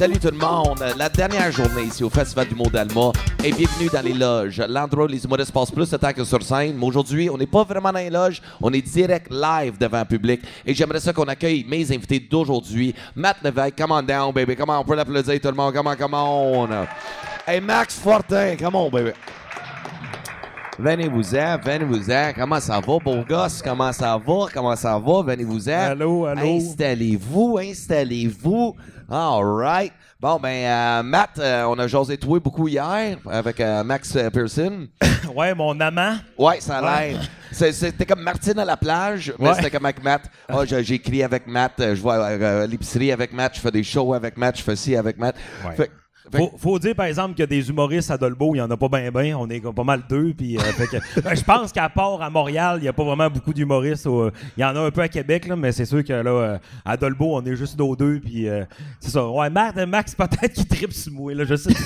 Salut tout le monde. La dernière journée ici au Festival du Mot d'Alma. Et bienvenue dans les loges. L'endroit où les humoristes passent plus de temps que sur scène. Mais aujourd'hui, on n'est pas vraiment dans les loges. On est direct live devant le public. Et j'aimerais ça qu'on accueille mes invités d'aujourd'hui. Matt Lévesque, come on down, baby. Comment on peut l'applaudir tout le monde? Comment, comment on? Hey, Max Fortin, come on, baby. Venez-vous-en, venez-vous-en. Comment ça va, beau gosse? Comment ça va? Comment ça va? Venez-vous-en. Allô, allô? Installez-vous, installez-vous. All right. Bon, ben, euh, Matt, euh, on a jasé toi beaucoup hier avec euh, Max Pearson. Ouais, mon amant. Ouais, ça a l'air. C'était comme Martine à la plage, mais Ouais. c'était comme avec Matt. J'ai- j'écris avec Matt, je vois l'épicerie avec Matt, je fais des shows avec Matt, je fais ci avec Matt. Ouais. Fait- Faut, faut dire, par exemple, que des humoristes à Dolbeau, il y en a pas bien, bien. On est pas mal deux. Puis, euh, ben, je pense qu'à part à Montréal, il n'y a pas vraiment beaucoup d'humoristes. Il y en a un peu à Québec, là, mais c'est sûr que là, euh, à Dolbeau, on est juste nos deux. Puis, euh, c'est ça. Ouais, Max, Max peut-être qu'il tripe sur moi. Là, je sais.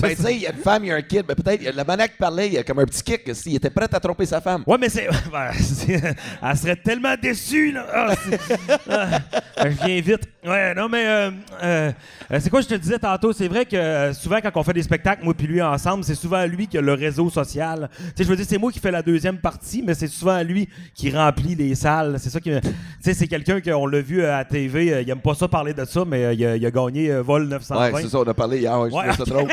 Ben, tu sais, il y a une femme, il y a un kid, mais peut-être, la qu'il parlait, il y a comme un petit kick, s'il était prêt à tromper sa femme. Ouais, mais c'est. ben, elle serait tellement déçue, là. Ah, ah, je viens vite. Ouais, non, mais. c'est quoi je te disais tantôt? C'est vrai que euh, souvent, quand on fait des spectacles, moi puis lui ensemble, c'est souvent lui qui a le réseau social. Tu sais, je veux dire, c'est moi qui fais la deuxième partie, mais c'est souvent lui qui remplit les salles. C'est ça qui. Tu sais, c'est quelqu'un qu'on l'a vu à la TV. euh, il aime pas ça parler de ça, mais euh, il, a, il a gagné euh, Vol 920. Ouais, c'est ça, on a parlé hier. Ouais, je Ouais, ça drôle.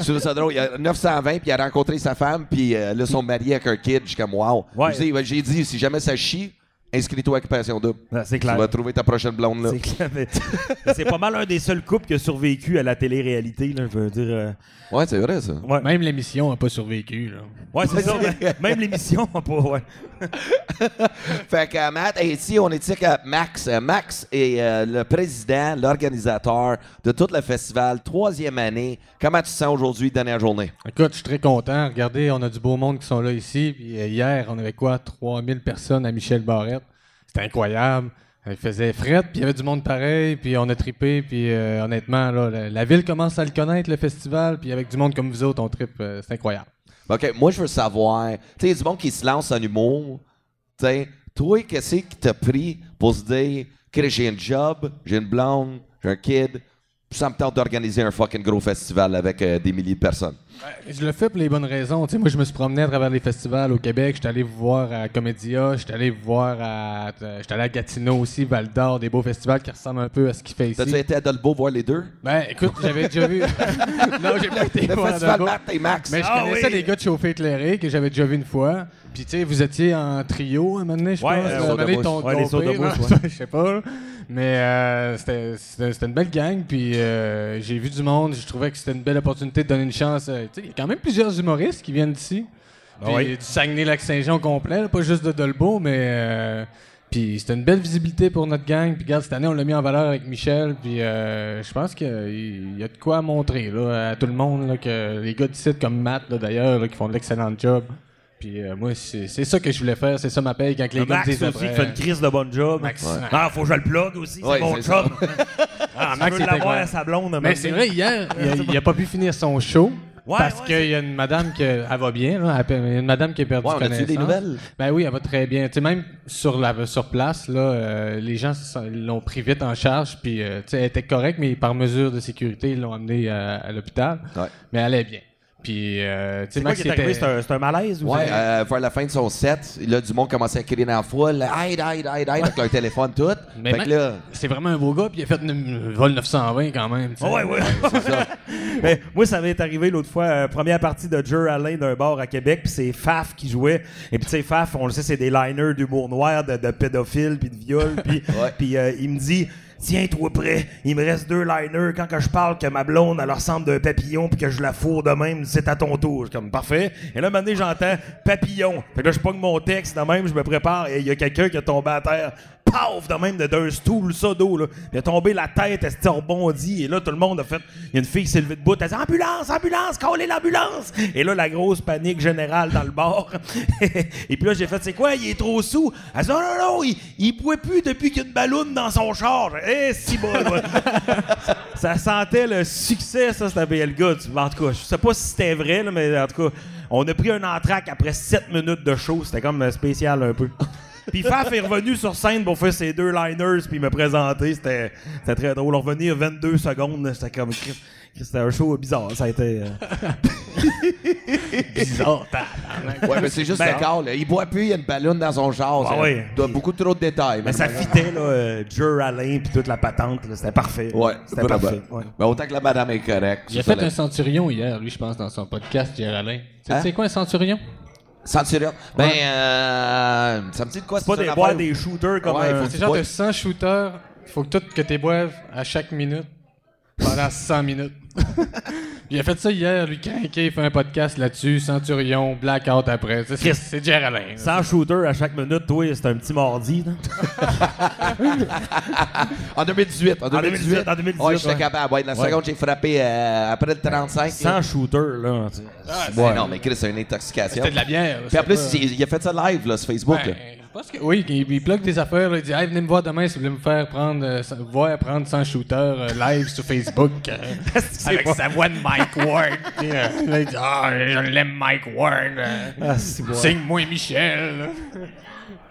je ça drôle. Il y a 920, puis il a rencontré sa femme, puis euh, là, ils sont mariés avec un kid. Je suis comme, wow. Ouais, J'ai dit, si jamais ça chie, inscris-toi à Occupation Double. Ah, c'est Tu clair. vas trouver ta prochaine blonde là. C'est clair, mais- c'est pas mal un des seuls couples qui a survécu à la télé-réalité, là, je veux dire. euh, Ouais, c'est vrai, ça. ouais. Même l'émission n'a pas survécu. Là. Ouais, c'est ça. mais- Même l'émission, pas. Ouais. Fait que euh, Matt, et ici, on est ici avec Max. Euh, Max est euh, le président, l'organisateur de tout le festival, troisième année. Comment tu te sens aujourd'hui, dernière journée? Écoute, je suis très content. Regardez, on a du beau monde qui sont là ici. Puis euh, hier, on avait quoi? 3000 personnes à Michel Barrette. C'était incroyable. Il faisait fret, puis il y avait du monde pareil, puis on a trippé, puis euh, honnêtement, là, la, ville commence à le connaître, le festival, puis avec du monde comme vous autres, on trippe, euh, c'est incroyable. OK, moi, je veux savoir, tu sais, du monde qui se lance en humour. Tu sais, toi, qu'est-ce qui t'a pris pour se dire que j'ai un job, j'ai une blonde, j'ai un kid, ça me tente d'organiser un fucking gros festival avec euh, des milliers de personnes? Je le fais pour les bonnes raisons. Tu sais, moi, je me suis promené à travers les festivals au Québec. J'étais allé vous voir à Comédia. J'étais allé vous voir à. euh, J'étais allé à Gatineau aussi, Val d'Or, des beaux festivals qui ressemblent un peu à ce qu'il fait ici. T'as-tu été à Dolbeau voir les deux? Ben, écoute, j'avais déjà vu. non, j'ai pas été Le voir festival et Max. Mais je Ah connaissais oui. des gars de chauffé éclairé que j'avais déjà vu une fois. Puis, tu sais, vous étiez en trio à un moment donné, je Ouais, pense. euh, donné, ton- Ouais, les ton pire, bouche, là, je sais pas. Mais euh, c'était- une belle gang. Puis, euh, j'ai vu du monde. Je trouvais que c'était une belle opportunité de donner une chance. Euh, Il y a quand même plusieurs humoristes qui viennent d'ici. Ah Puis, oui. du Saguenay-Lac-Saint-Jean au complet, là, pas juste de Dolbeau, mais. euh, puis c'était une belle visibilité pour notre gang. Puis regarde, cette année, on l'a mis en valeur avec Michel. Puis euh, je pense qu'il y a de quoi montrer là, à tout le monde. Là, que les gars d'ici, comme Matt, là, d'ailleurs, là, qui font de l'excellent job. Puis euh, moi, c'est c'est ça que je voulais faire. C'est ça ma paye quand les gars me Max disent aussi après. qui fait une crise de bon job. Max. Ah, faut que je le plug aussi, Ouais, c'est mon c'est ça. job. ah, Max l'avoir à sa blonde. Mais c'est vrai, hier, il a, il a pas pu finir son show. Ouais, parce ouais, qu'il y a une madame qui elle va bien, là, elle- il y a une madame qui a perdu Ouais, on a-tu connaissance. des nouvelles? Ben oui, elle va très bien. Tu sais, même sur la sur place, là, euh, les gens l'ont pris vite en charge, puis euh, tu sais, elle était correcte, mais par mesure de sécurité, ils l'ont emmenée à, à l'hôpital. Ouais. Mais elle allait bien. Puis, euh, tu sais, C'est Max un, malaise ou Ouais, euh, vers la fin de son set, là, du monde commençait à crier dans la foule, aide, aide, aide, aide, avec leur téléphone, tout. Mais là, c'est vraiment un beau gars, puis il a fait une vol 920 quand même. ouais, ouais. c'est ça. Mais moi, ça m'est arrivé l'autre fois, euh, première partie de Jer Alain d'un bar à Québec, puis c'est Faf qui jouait. Et puis, tu sais, Faf, on le sait, c'est des liners d'humour noir, de, de pédophiles, puis de viol. Puis Ouais. puis, euh, il me dit Tiens-toi prêt, il me reste deux liners. Quand que je parle que ma blonde, elle ressemble d'un papillon, puis que je la fourre de même, c'est à ton tour. Comme Parfait. Et là, donné, j'entends papillon. Fait que là, je pogne mon texte de même, je me prépare, et il y a quelqu'un qui est tombé à terre. Paf! De même, de d'un stool, ça d'eau, là. Il a tombé la tête, elle s'est rebondie, et là, tout le monde a fait. Il y a une fille qui s'est levée de bout, elle a dit Ambulance, ambulance, collez l'ambulance! Et là, la grosse panique générale dans le bar. et puis là, j'ai fait C'est quoi, il est trop sous? Elle dit Non, non, non, il, il pouvait plus depuis qu'il y a une balloune dans son char. Eh, si bon, ça, ça sentait le succès, ça, c'était le gars. En tout cas, je sais pas si c'était vrai, là, mais en tout cas, on a pris un entraque après 7 minutes de show. C'était comme euh, spécial un peu. Puis Faf est revenu sur scène pour faire ses deux liners puis me présenter. C'était c'était très drôle. Revenir 22 secondes, c'était comme... C'était un show bizarre. Ça a été... euh, Bizarre. Ouais, mais c'est juste Ben, là. Il boit plus, il y a une ballonne dans son char. Ah ça ouais. doit beaucoup trop de détails. Mais ça fitait, là, euh, Jer Alain puis toute la patente. C'était parfait. Ouais, C'était parfait. ouais. Mais autant que la madame est correcte. Il a fait un centurion hier, lui, je pense, dans son podcast, Géraldin. Tu sais- Hein? tu sais quoi un centurion? Centurion. Ben, euh, ça me dit de quoi C'est pas des affaire boire où- des shooters comme Ouais, il un- faut C'est genre de 100 shooters, il faut que tout que tu boives à chaque minute pendant 100 minutes. Il a fait ça hier, lui, craqué, il fait un podcast là-dessus, Centurion, Blackout après. C'est Chris. c'est Géraldin. là. 100 shooters à chaque minute, toi, c'est un petit mardi. En 2018. En 2018. 2018, en 2018, Ouais, j'étais ouais. capable. Ouais, la Ouais. seconde, j'ai frappé euh, après le 35. 100 shooters, là. Ouais, Ouais. non, mais Chris, c'est une intoxication. C'était de la bière. Puis en plus, il a fait ça live là, sur Facebook. Ben, là. Pense que oui, il, il plug des affaires. là, il dit hey, venez me voir demain si vous voulez me faire prendre, euh, voir prendre 100 shooters euh, live sur Facebook. euh, avec pas- sa voix de Mike Ward. euh, là, il dit Ah, je l'aime Mike Ward. euh, Ah. Signe-moi Michel.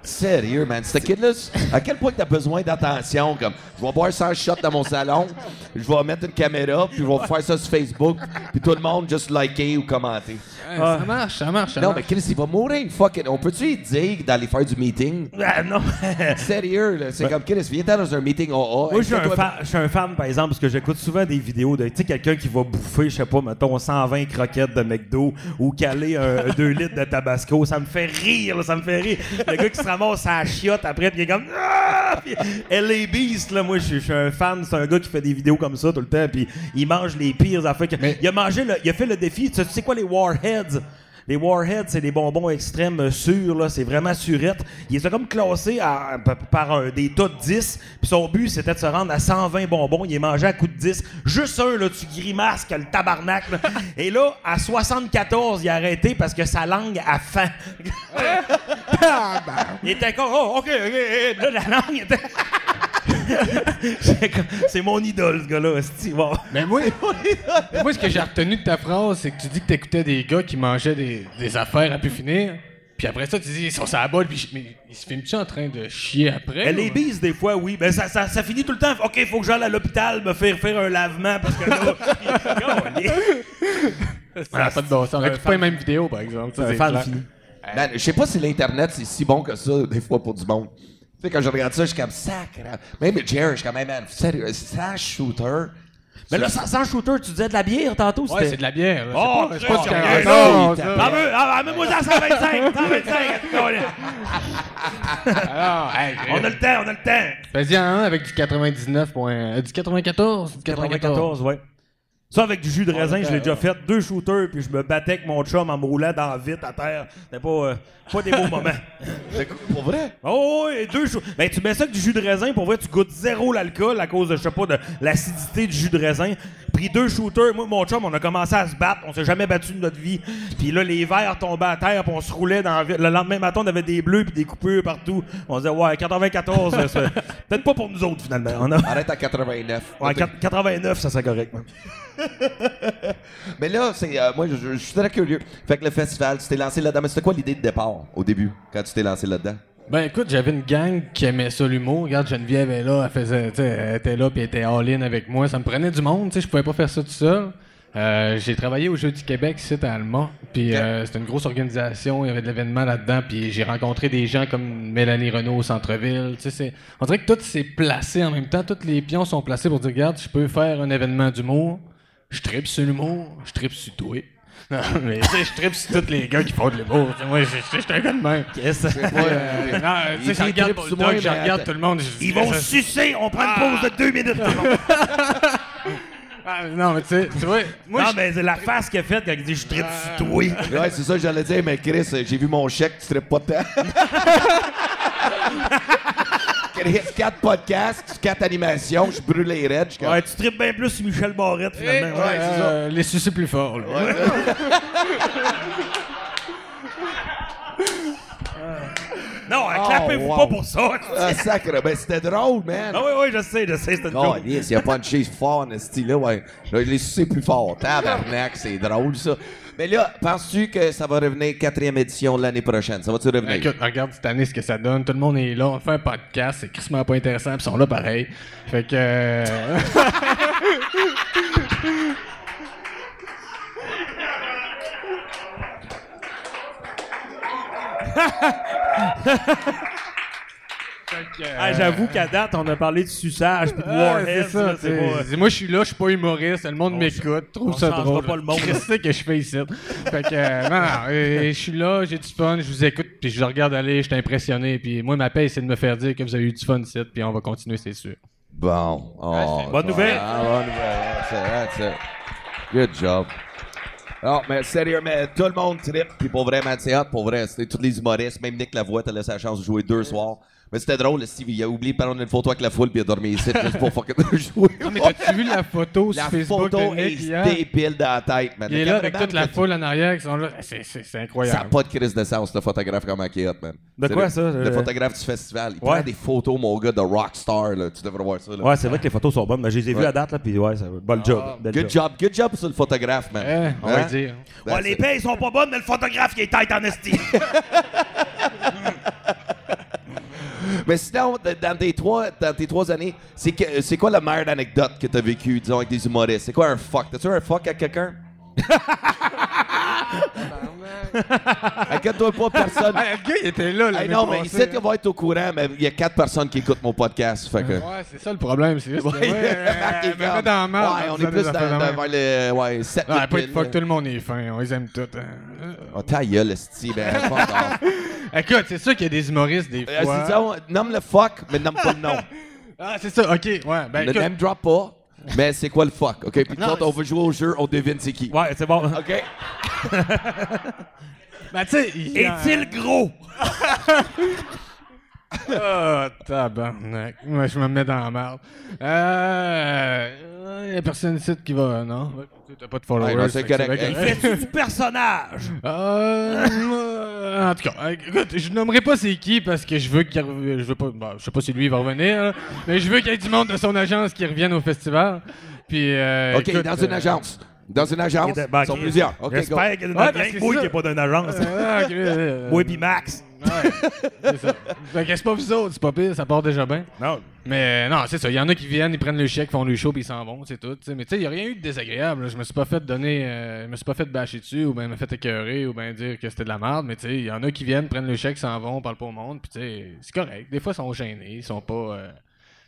Sérieux, man. Ce kid-là, à quel point t'as besoin d'attention? Comme, je vais boire 100 shots dans mon salon, je vais mettre une caméra, puis je vais faire ça sur Facebook, puis tout le monde juste liker ou commenter. Ouais, Ça marche, ça marche. Ça Non, marche. mais Chris, il va mourir. Fucking. On peut-tu lui dire d'aller faire du meeting? Ah, non. Sérieux, là. C'est comme, Chris, viens dans un meeting AA. Moi, je suis un, fan, je suis un fan, par exemple, parce que j'écoute souvent des vidéos de, tu sais, quelqu'un qui va bouffer, je sais pas, mettons, 120 croquettes de McDo ou caler un 2 litres de Tabasco. Ça me fait rire, là, ça me fait rire. Le gars qui se ramasse à la chiotte après, puis il est comme, ah! Puis LA Beast, là, moi, je suis- un fan. C'est un gars qui fait des vidéos comme ça tout le temps, puis il mange les pires affaires. que- Il a mangé, le- il a fait le défi. Tu sais quoi, les Warheads? Les Warheads, c'est des bonbons extrêmes sûrs, là, c'est vraiment surette. Il les a comme classés à- par- un- des tas de 10, puis son but, c'était de se rendre à 120 bonbons. Il est mangé à coup de 10. Juste un, là, tu grimaces que le tabarnak. là. Et là, à 74, il a arrêté parce que sa langue a faim. il était comme, oh, OK, OK. Là, la langue était... C'est mon idole, ce gars-là. Bon. Mais moi, moi, ce que j'ai retenu de ta phrase, c'est que tu dis que t'écoutais des gars qui mangeaient des, des affaires à pu finir. Puis après ça, tu dis, ils sont sur la balle, puis mais ils se filment-tu en train de chier après? Elle ou- les bise des fois, oui. Ben ça, ça, ça finit tout le temps. OK, faut que j'aille à l'hôpital me faire faire un lavement parce que là. Ça n'a pas de bon sens. On écoute pas les mêmes vidéos, par exemple. Ça, un c'est fan fini. Man, je sais pas si l'Internet, c'est si bon que ça, des fois, pour du monde. Tu sais, quand je regarde ça, je suis comme, sacré. Même Jerry, je suis comme, hey, man, sérieux, sans shooter. Mais là, sans, sans shooter, tu disais de la bière tantôt, Ouais, c'était. c'est de la bière. là. Oh, c'est pas, c'est pas du caractère. Ah, mais- ah, mets-moi ça 125, 125. Alors, hey, on a le temps, on a le temps. Vas-y un avec du 99. point- euh, du 94. Du 94, ouais. Ça, avec du jus de raisin, je l'ai déjà fait. Deux shooters, puis je me battais avec mon chum en me roulant dans la vitre à terre. C'était pas, euh, pas des beaux moments. Pour vrai? Oh, oui, deux shooters. Ben, tu mets ça avec du jus de raisin, pour vrai, tu goûtes zéro l'alcool à cause de, je sais pas, de l'acidité du jus de raisin. Pris deux shooters, moi, mon chum, on a commencé à se battre. On s'est jamais battu de notre vie. Puis là, les verres tombaient à terre, puis on se roulait dans. Le lendemain matin, on avait des bleus, puis des coupures partout. On disait, ouais, 94, euh, c'est peut-être pas pour nous autres, finalement. On a... Arrête à 89. Ouais, 4- 89, ça serait correct. Mais là, c'est, euh, moi, je, je suis très curieux. Fait que le festival, tu t'es lancé là-dedans. Mais c'était quoi l'idée de départ, au début, quand tu t'es lancé là-dedans? Ben écoute, j'avais une gang qui aimait ça l'humour. Regarde, Geneviève est là, elle faisait, elle était là puis elle était all-in avec moi. Ça me prenait du monde, tu sais, je pouvais pas faire ça tout seul. Euh, j'ai travaillé au Jeu du Québec ici à Alma, puis euh, c'était une grosse organisation, il y avait de l'événement là-dedans, puis j'ai rencontré des gens comme Mélanie Renault au centre-ville. Tu sais, on dirait que tout s'est placé en même temps, tous les pions sont placés pour dire regarde, je peux faire un événement d'humour, je tripe sur l'humour, je tripe sur toi. Non, mais tu sais, je tripe sur tous les gars qui font de l'humour. Tu sais, Moi, je je- je suis un gars de même. Yes. Ouais, euh, non, tu sais, je regarde je regarde tout le monde. je- Ils vont je- sucer, on prend une pause de deux minutes. tout le monde. Ah, non, mais tu sais, tu vois, moi, non, je- mais c'est la face qu'il a faite quand il dit je tripe sur toi. Ouais, c'est ça que j'allais dire, mais Chris, euh, j'ai vu mon chèque, tu serais pas de temps. Chris, 4 podcasts, 4 animations, je brûle les raids. je Ouais, tu tripes bien plus sur Michel Barrette, finalement. Ouais, c'est ça. euh, les sucer plus fort. là. Non, clapez-vous wow. pas pour ça. Ah, sacre, ben c'était drôle, man. Ah oui, oui, je sais, je sais, c'était Oh, joke. yes, il a punché fort, en style là, ouais. Là, il est sucé plus fort. Tabarnak, c'est drôle, ça. Mais là, penses-tu que ça va revenir quatrième édition l'année prochaine? Ça va-tu revenir? Écoute, regarde cette année ce que ça donne. Tout le monde est là. On fait un podcast. C'est crissement pas intéressant. Puis ils sont là pareil. Fait que. euh, que, euh, Ah, J'avoue qu'à date, on a parlé de suçage puis de Warhead. c'est c'est pas- C'est- Moi, je suis là, je suis pas humoriste, le monde m'écoute, trouve on ça drôle. pas le monde. Qu'est-ce que que je fais ici? Fait que, euh, non, non, euh, je suis là, j'ai du fun, je vous écoute, puis je regarde aller, je suis impressionné, puis moi, ma paix, c'est de me faire dire que vous avez eu du fun ici, puis on va continuer, c'est sûr. Bon. Oh, Bonne nouvelle. Ah, bonne nouvelle. That's it, that's it. Good job. Non, mais sérieux, mais tout le monde trip, puis pour vrai, man, c'est hot, pour vrai. C'était tous les humoristes, même Nick Lavoie, t'as laissé la chance de jouer deux soirs. Mais c'était drôle, Steve, il a oublié de prendre une photo avec la foule, puis il a dormi ici, juste pour fucking jouer. Non, mais t'as-tu vu la photo La sur Facebook photo de est Nick hier? débile dans la tête, man. Il est là avec toute la foule en arrière qui sont là. C'est- C'est c'est Ça n'a incroyable. pas de crise de sens, le photographe comme qui est hot, man. De C'est quoi, le- ça? Le Euh, photographe du festival. Il Ouais. prend des photos, mon gars, de rockstar, là. Tu devrais voir ça, là. Ouais, c'est vrai que les photos sont bonnes, mais je les ai vues à date, là, puis ouais, ça, bon job. bel Good job, good job sur le photographe, man. Eh, on Hein? va le dire. That's Ouais, les it. payes sont pas bonnes, mais le photographe, il est tête en esti. Mais sinon, dans tes trois, dans tes trois années, c'est quoi la meilleure anecdote que t'as vécue, disons, avec des humoristes? C'est quoi un fuck? T'as-tu un fuck avec quelqu'un? Inquiète-toi pas, personne. Ah, le gars, il était là, Hey, non, mais ici, hein. tu vas être au courant, mais il y a quatre personnes qui écoutent mon podcast. Fait que. Ouais, c'est ça le problème, c'est juste que, Ouais, ouais, il qui est euh, met comme- dans merde Ouais, on est plus dans, dans- vers le. Ouais, 7 Ouais, pas de fuck, tout le monde est fin, on les aime tous. hein. Oh, ta gueule, esti, ben. Écoute, c'est sûr qu'il y a des humoristes des Euh, fois. disons, nomme le fuck, mais nomme pas le nom. Ah, c'est ça, ok, ouais. Ben, le écoute, name drop pas, mais c'est quoi le fuck, OK? Puis quand on veut jouer au jeu, on devine c'est qui. Ouais, c'est bon. OK? ben, tu sais. Est-il gros? Ah, tabarnak. Moi, je me mets dans la merde. Euh. Il y a personne ici qui va. Non? T'as pas de followers. Ouais, c'est fait correct. bien correct. Fais-tu du personnage? Euh, euh, en tout cas, écoute, je nommerai pas c'est qui parce que je veux qu'il je veux pas bah, je sais pas si lui il va revenir, là, mais je veux qu'il y ait du monde de son agence qui revienne au festival. Puis euh, OK, écoute, dans une euh, agence. Dans une agence, Ben, ils sont plusieurs. OK, go. J'espère qu'il y a Ouais, gang. que Moi qui ça. est pas d'une agence. Moi pis Max. Ouais, c'est ça. Fait que c'est pas vous autres, c'est pas pire, ça part déjà bien. Non. Mais non, c'est ça. Il y en a qui viennent, ils prennent le chèque, font le show, puis ils s'en vont, c'est tout. Mais tu sais, il n'y a rien eu de désagréable. là. Je me suis pas fait donner. euh, je me suis pas fait bâcher dessus, ou bien me fait écœurer, ou bien dire que c'était de la merde. Mais tu sais, il y en a qui viennent, prennent le chèque, s'en vont, parlent pas au monde, puis tu sais, c'est correct. Des fois, ils sont gênés, ils sont pas. euh,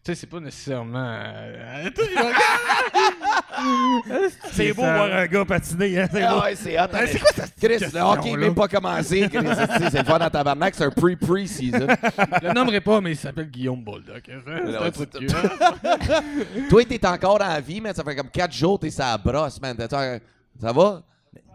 sais, c'est pas nécessairement. euh, C'est beau ça. voir un gars patiner, hein? C'est Ah beau. ouais, c'est hot. c'est quoi cette Chris, le hockey n'est même pas commencé. Chris, c'est le fun dans tabarnak, c'est un pre-pre-season. Je le nommerai pas, mais il s'appelle Guillaume Bulldog. C'est un truc de hein. Toi, t'es encore en vie, mais ça fait comme 4 jours t'es sa brosse, man. Ça va?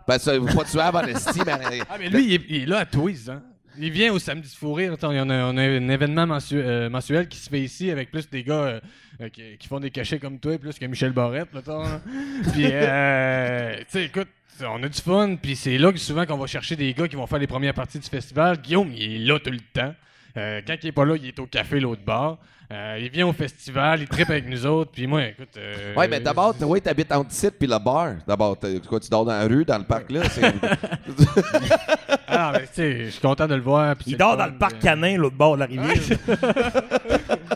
Parce que faut pas tuer avant esti, man. Ah, mais lui, il est, il est là à Twiz, hein. Il vient au samedi de rire. Attends, il y en a, on a un événement euh, mensuel qui se fait ici avec plus des gars euh, euh, qui, qui font des cachets comme toi, plus que Michel Barrette, mettons. Puis, euh, tu sais, écoute, on a du fun. Puis c'est là que souvent qu'on va chercher des gars qui vont faire les premières parties du festival. Guillaume, il est là tout le temps. Euh, quand il est pas là, il est au café l'autre bar. Euh, il vient au festival, il tripe avec nous autres. Puis moi, écoute. euh, Ouais, mais d'abord, t- ouais, t'habites entre ici puis le bar. D'abord, quoi, tu dors dans la rue, dans le parc là? c'est- Ah, mais tu sais, je suis content de le voir. Il dort dans le parc puis- canin, l'autre bord de la rivière.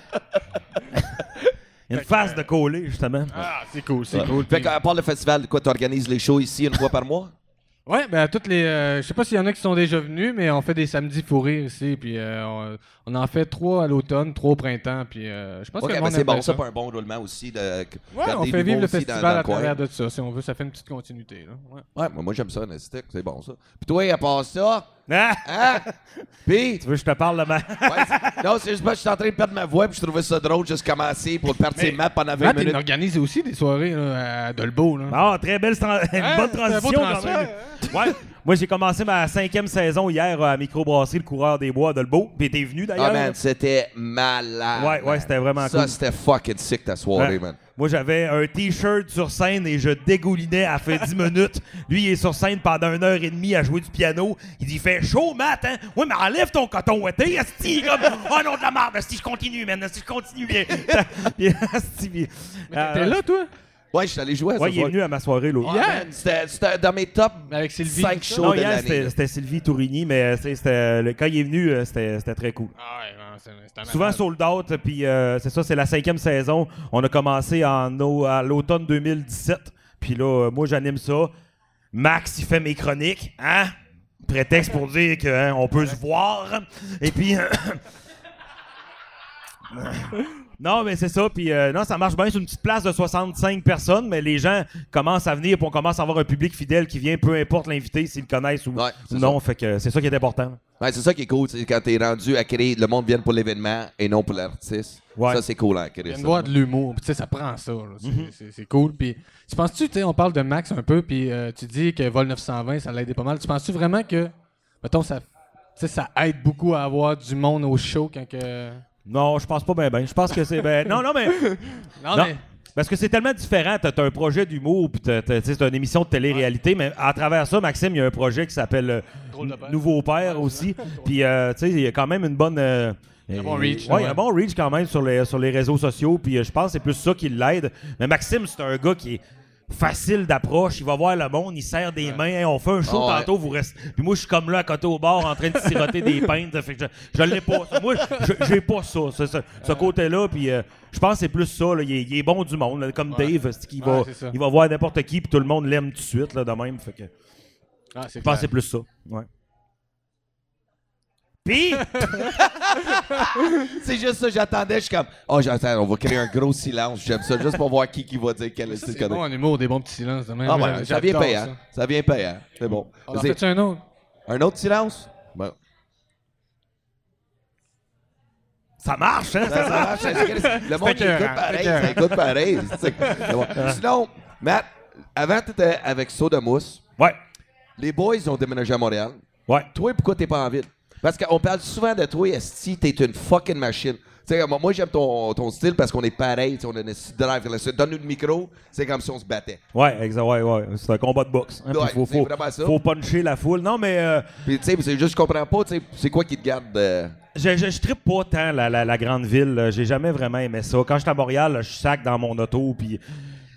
Il y a une face de coller, justement. Ah, c'est cool, c'est cool. Fait qu'à part le festival, quoi, tu organises les shows ici une fois par mois? Ouais, ben toutes les. euh, je sais pas s'il y en a qui sont déjà venus, mais on fait des samedis fourrés ici, puis euh, on, on en fait trois à l'automne, trois au printemps, puis euh, je pense que ben c'est bon, ça pour un bon roulement aussi. De, Ouais, on fait vivre le dans- festival dans à travers de ça, si on veut, ça fait une petite continuité. Là. Ouais. Moi j'aime ça, Nestic, c'est bon ça. Puis toi, à part ça, Ah! hein? Puis, Tu veux que je te parle de ma. ouais, c'est- non, c'est juste parce que je suis en train de perdre ma voix, puis je trouvais ça drôle juste commencer pour perdre ses maps pendant 20 Matt, il minutes. organise aussi des soirées là, à Dolbeau. Là. Ah, très belle tra- une Hein, bonne un transition quand transfert, même. Ouais. Moi, j'ai commencé ma cinquième saison hier euh, à Microbrasserie, le coureur des bois de Lebeau. Puis t'es venu d'ailleurs. Ah, man, c'était malade. Ouais, ouais, c'était vraiment Ça, cool. c'était fucking sick ta soirée, Ouais. man. Moi, j'avais un T-shirt sur scène et je dégoulinais à fait 10 minutes. Lui, il est sur scène pendant une heure et demie à jouer du piano. Il dit, fait chaud, Matt, hein? Ouais, mais enlève ton coton ouaté, asti, comme, oh non, de la merde, asti, je continue, man, asti, je continue bien. T'es là, toi? Ouais, je suis allé jouer à Ouais, ce il est venu à ma soirée, là. Ouais, man, C'était dans mes top Avec Sylvie. 5 tout ça. shows Non, de hier, l'année. c'était c'était Sylvie Tourigny, mais euh, c'était- le- quand il est venu, euh, c'était très cool. Ah ouais, non, Souvent sold out, puis euh, c'est ça, c'est la cinquième saison. On a commencé en au- à l'automne 2017. Puis là, euh, moi, j'anime ça. Max, il fait mes chroniques, hein? Prétexte pour dire qu'on peut se voir. Et puis... non, mais c'est ça. Puis euh, non, ça marche bien. C'est une petite place de 65 personnes, mais les gens commencent à venir, puis on commence à avoir un public fidèle qui vient, peu importe l'invité, s'ils le connaissent ou Ouais, non. Fait que c'est ça qui est important. Ouais, c'est ça qui est cool, c'est quand t'es rendu à créer, le monde vient pour l'événement et non pour l'artiste. Ouais. Ça, c'est cool à créer Il y a une voix de l'humour. Puis, Tu sais, ça prend ça. là. C'est Mhm. c'est- cool. Puis, tu penses-tu, tu sais, on parle de Max un peu, puis euh, tu dis que Vol 920, ça l'a aidé pas mal. Tu penses-tu vraiment que, mettons, ça, tu sais, ça aide beaucoup à avoir du monde au show quand que. Non, je pense pas bien, ben. Je pense que c'est. Ben, non, non, mais. Non, Non. mais. Parce que c'est tellement différent. T'as t'as un projet d'humour, puis tu c'est une émission de télé-réalité, mais à travers ça, Maxime, il y a un projet qui s'appelle euh, père. Nouveau Père aussi. Puis, euh, tu sais, il y a quand même une bonne. euh, Un bon reach, Ouais, ouais. un bon reach quand même sur les, sur les réseaux sociaux. Puis, euh, je pense que c'est plus ça qui l'aide. Mais Maxime, c'est un gars qui est facile d'approche. Il va voir le monde, il serre des mains. Hey, on fait un show ouais. tantôt, vous restez. Puis moi, je suis comme là à côté au bar en train de siroter des pintes. Fait que je, je l'ai pas. ça. Moi, j'ai pas ça. ce- ce- ce côté-là. Puis euh, je pense que c'est plus ça. là. Il, est, il est bon du monde. là, comme Ouais. Dave, va, il va voir n'importe qui. Puis tout le monde l'aime tout de suite là, de même. Fait que Ah, je pense que c'est plus ça. Ouais. Puis, C'est juste ça, j'attendais, je suis comme, oh, j'attends, on va créer un gros silence. J'aime ça, juste pour voir qui qui va dire quel est Ça, le C'est bon en humour, des bons petits silences. de même. Ah ouais, ça vient payant. Ça vient payant. C'est bon. On en C'est- fait un autre? Un autre silence? Bon. ça marche, hein? Ça, ça marche, le monde écœurant, écoute pareil, ça écoute pareil. Bon. Sinon, Matt, avant tu étais avec Soda Mousse, Ouais. les boys ont déménagé à Montréal. Ouais. Toi, pourquoi t'es pas en ville? Parce qu'on parle souvent de toi, Esti, t'es une fucking machine. Tu sais, moi, moi, j'aime ton, ton style parce qu'on est pareil, on a une drive. Donne-nous le micro, c'est comme si on se battait. Ouais, exact. Ouais, ouais. C'est un combat de boxe. hein, Ouais, faut, c'est faut, vraiment ça. faut puncher la foule. Non, mais. euh, Puis, tu sais, c'est juste, je comprends pas, tu sais, c'est quoi qui te garde. euh, Je, je, je trippe pas tant la, la, la grande ville. J'ai jamais vraiment aimé ça. Quand j'étais à Montréal, là, je sac dans mon auto, puis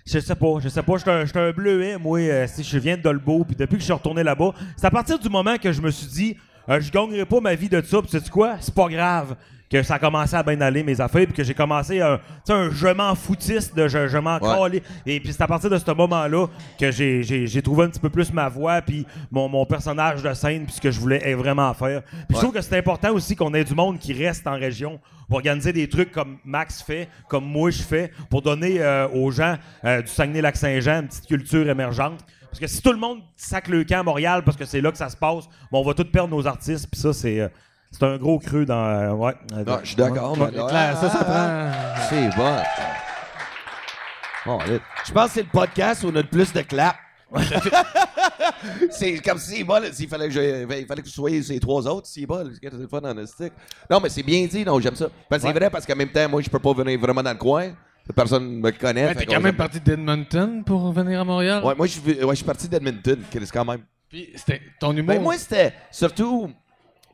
je sais pas, je sais pas. J'étais un, j'étais un bleuet, moi. euh, si je viens de Dolbeau, puis depuis que je suis retourné là-bas, c'est à partir du moment que je me suis dit, euh, je gagnerai pas ma vie de ça. Puis sais-tu quoi? C'est pas grave que ça a commencé à bien aller mes affaires, puis que j'ai commencé un, tu sais, un je m'en foutiste de je, je m'en Ouais. Et puis c'est à partir de ce moment-là que j'ai, j'ai, j'ai trouvé un petit peu plus ma voix, puis mon, mon personnage de scène, puis ce que je voulais vraiment faire. Puis je trouve que c'est important aussi qu'on ait du monde qui reste en région pour organiser des trucs comme Max fait, comme moi je fais, pour donner euh, aux gens euh, du Saguenay-Lac-Saint-Jean une petite culture émergente. Parce que si tout le monde sac le camp à Montréal parce que c'est là que ça se passe, bon, on va tous perdre nos artistes, puis ça, c'est, euh, c'est un gros creux dans. euh, ouais. euh, Non, je suis d'accord. Ouais. clair, ça, ça prend. C'est bon. Bon, allez. je pense que c'est le podcast où on a le plus de clap. c'est comme si, bon, là, s'il fallait que je, il fallait que vous soyez ces trois autres, si bon, c'est le fun en stick. Non, mais c'est bien dit, non, j'aime ça. Que c'est vrai, parce qu'en même temps, moi, je peux pas venir vraiment dans le coin. Personne me connaît. Ouais, T'es quand même parti d'Edmonton pour venir à Montréal? Ouais, moi, je suis, ouais, parti d'Edmonton, Chris, quand même. Puis c'était ton humour. Ben, moi, c'était surtout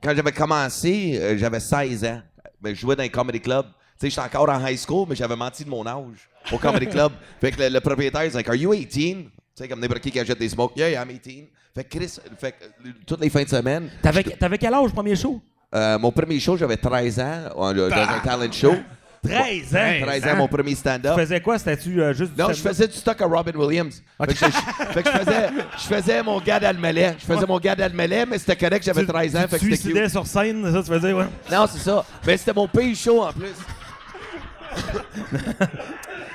quand j'avais commencé, euh, j'avais 16 ans. Ben, je jouais dans un comedy club. Tu sais, j'étais encore en high school, mais j'avais menti de mon âge au comedy club. Fait que le, le propriétaire, il Are you 18? Tu sais, comme n'importe qui qui achète des smokes. Yeah, yeah, I'm 18. Fait que Chris, fait que, euh, toutes les fins de semaine, T'avais, t'avais quel âge, premier show? euh, mon premier show, j'avais 13 ans, euh, dans un talent show. 13 ans. 13 ans, mon premier stand-up. Tu faisais quoi? C'était-tu euh, juste du Non, je stand-up? faisais du stock à Robin Williams. Fait que, je, je- fait que je faisais, je faisais mon gars d'Almelet. Je faisais mon gars d'Almelet, mais c'était correct, j'avais 13 ans, Tu fait que c'était cute. suicidais sur scène, ça, tu faisais, ouais? Non, c'est ça. Mais c'était mon pays chaud en plus.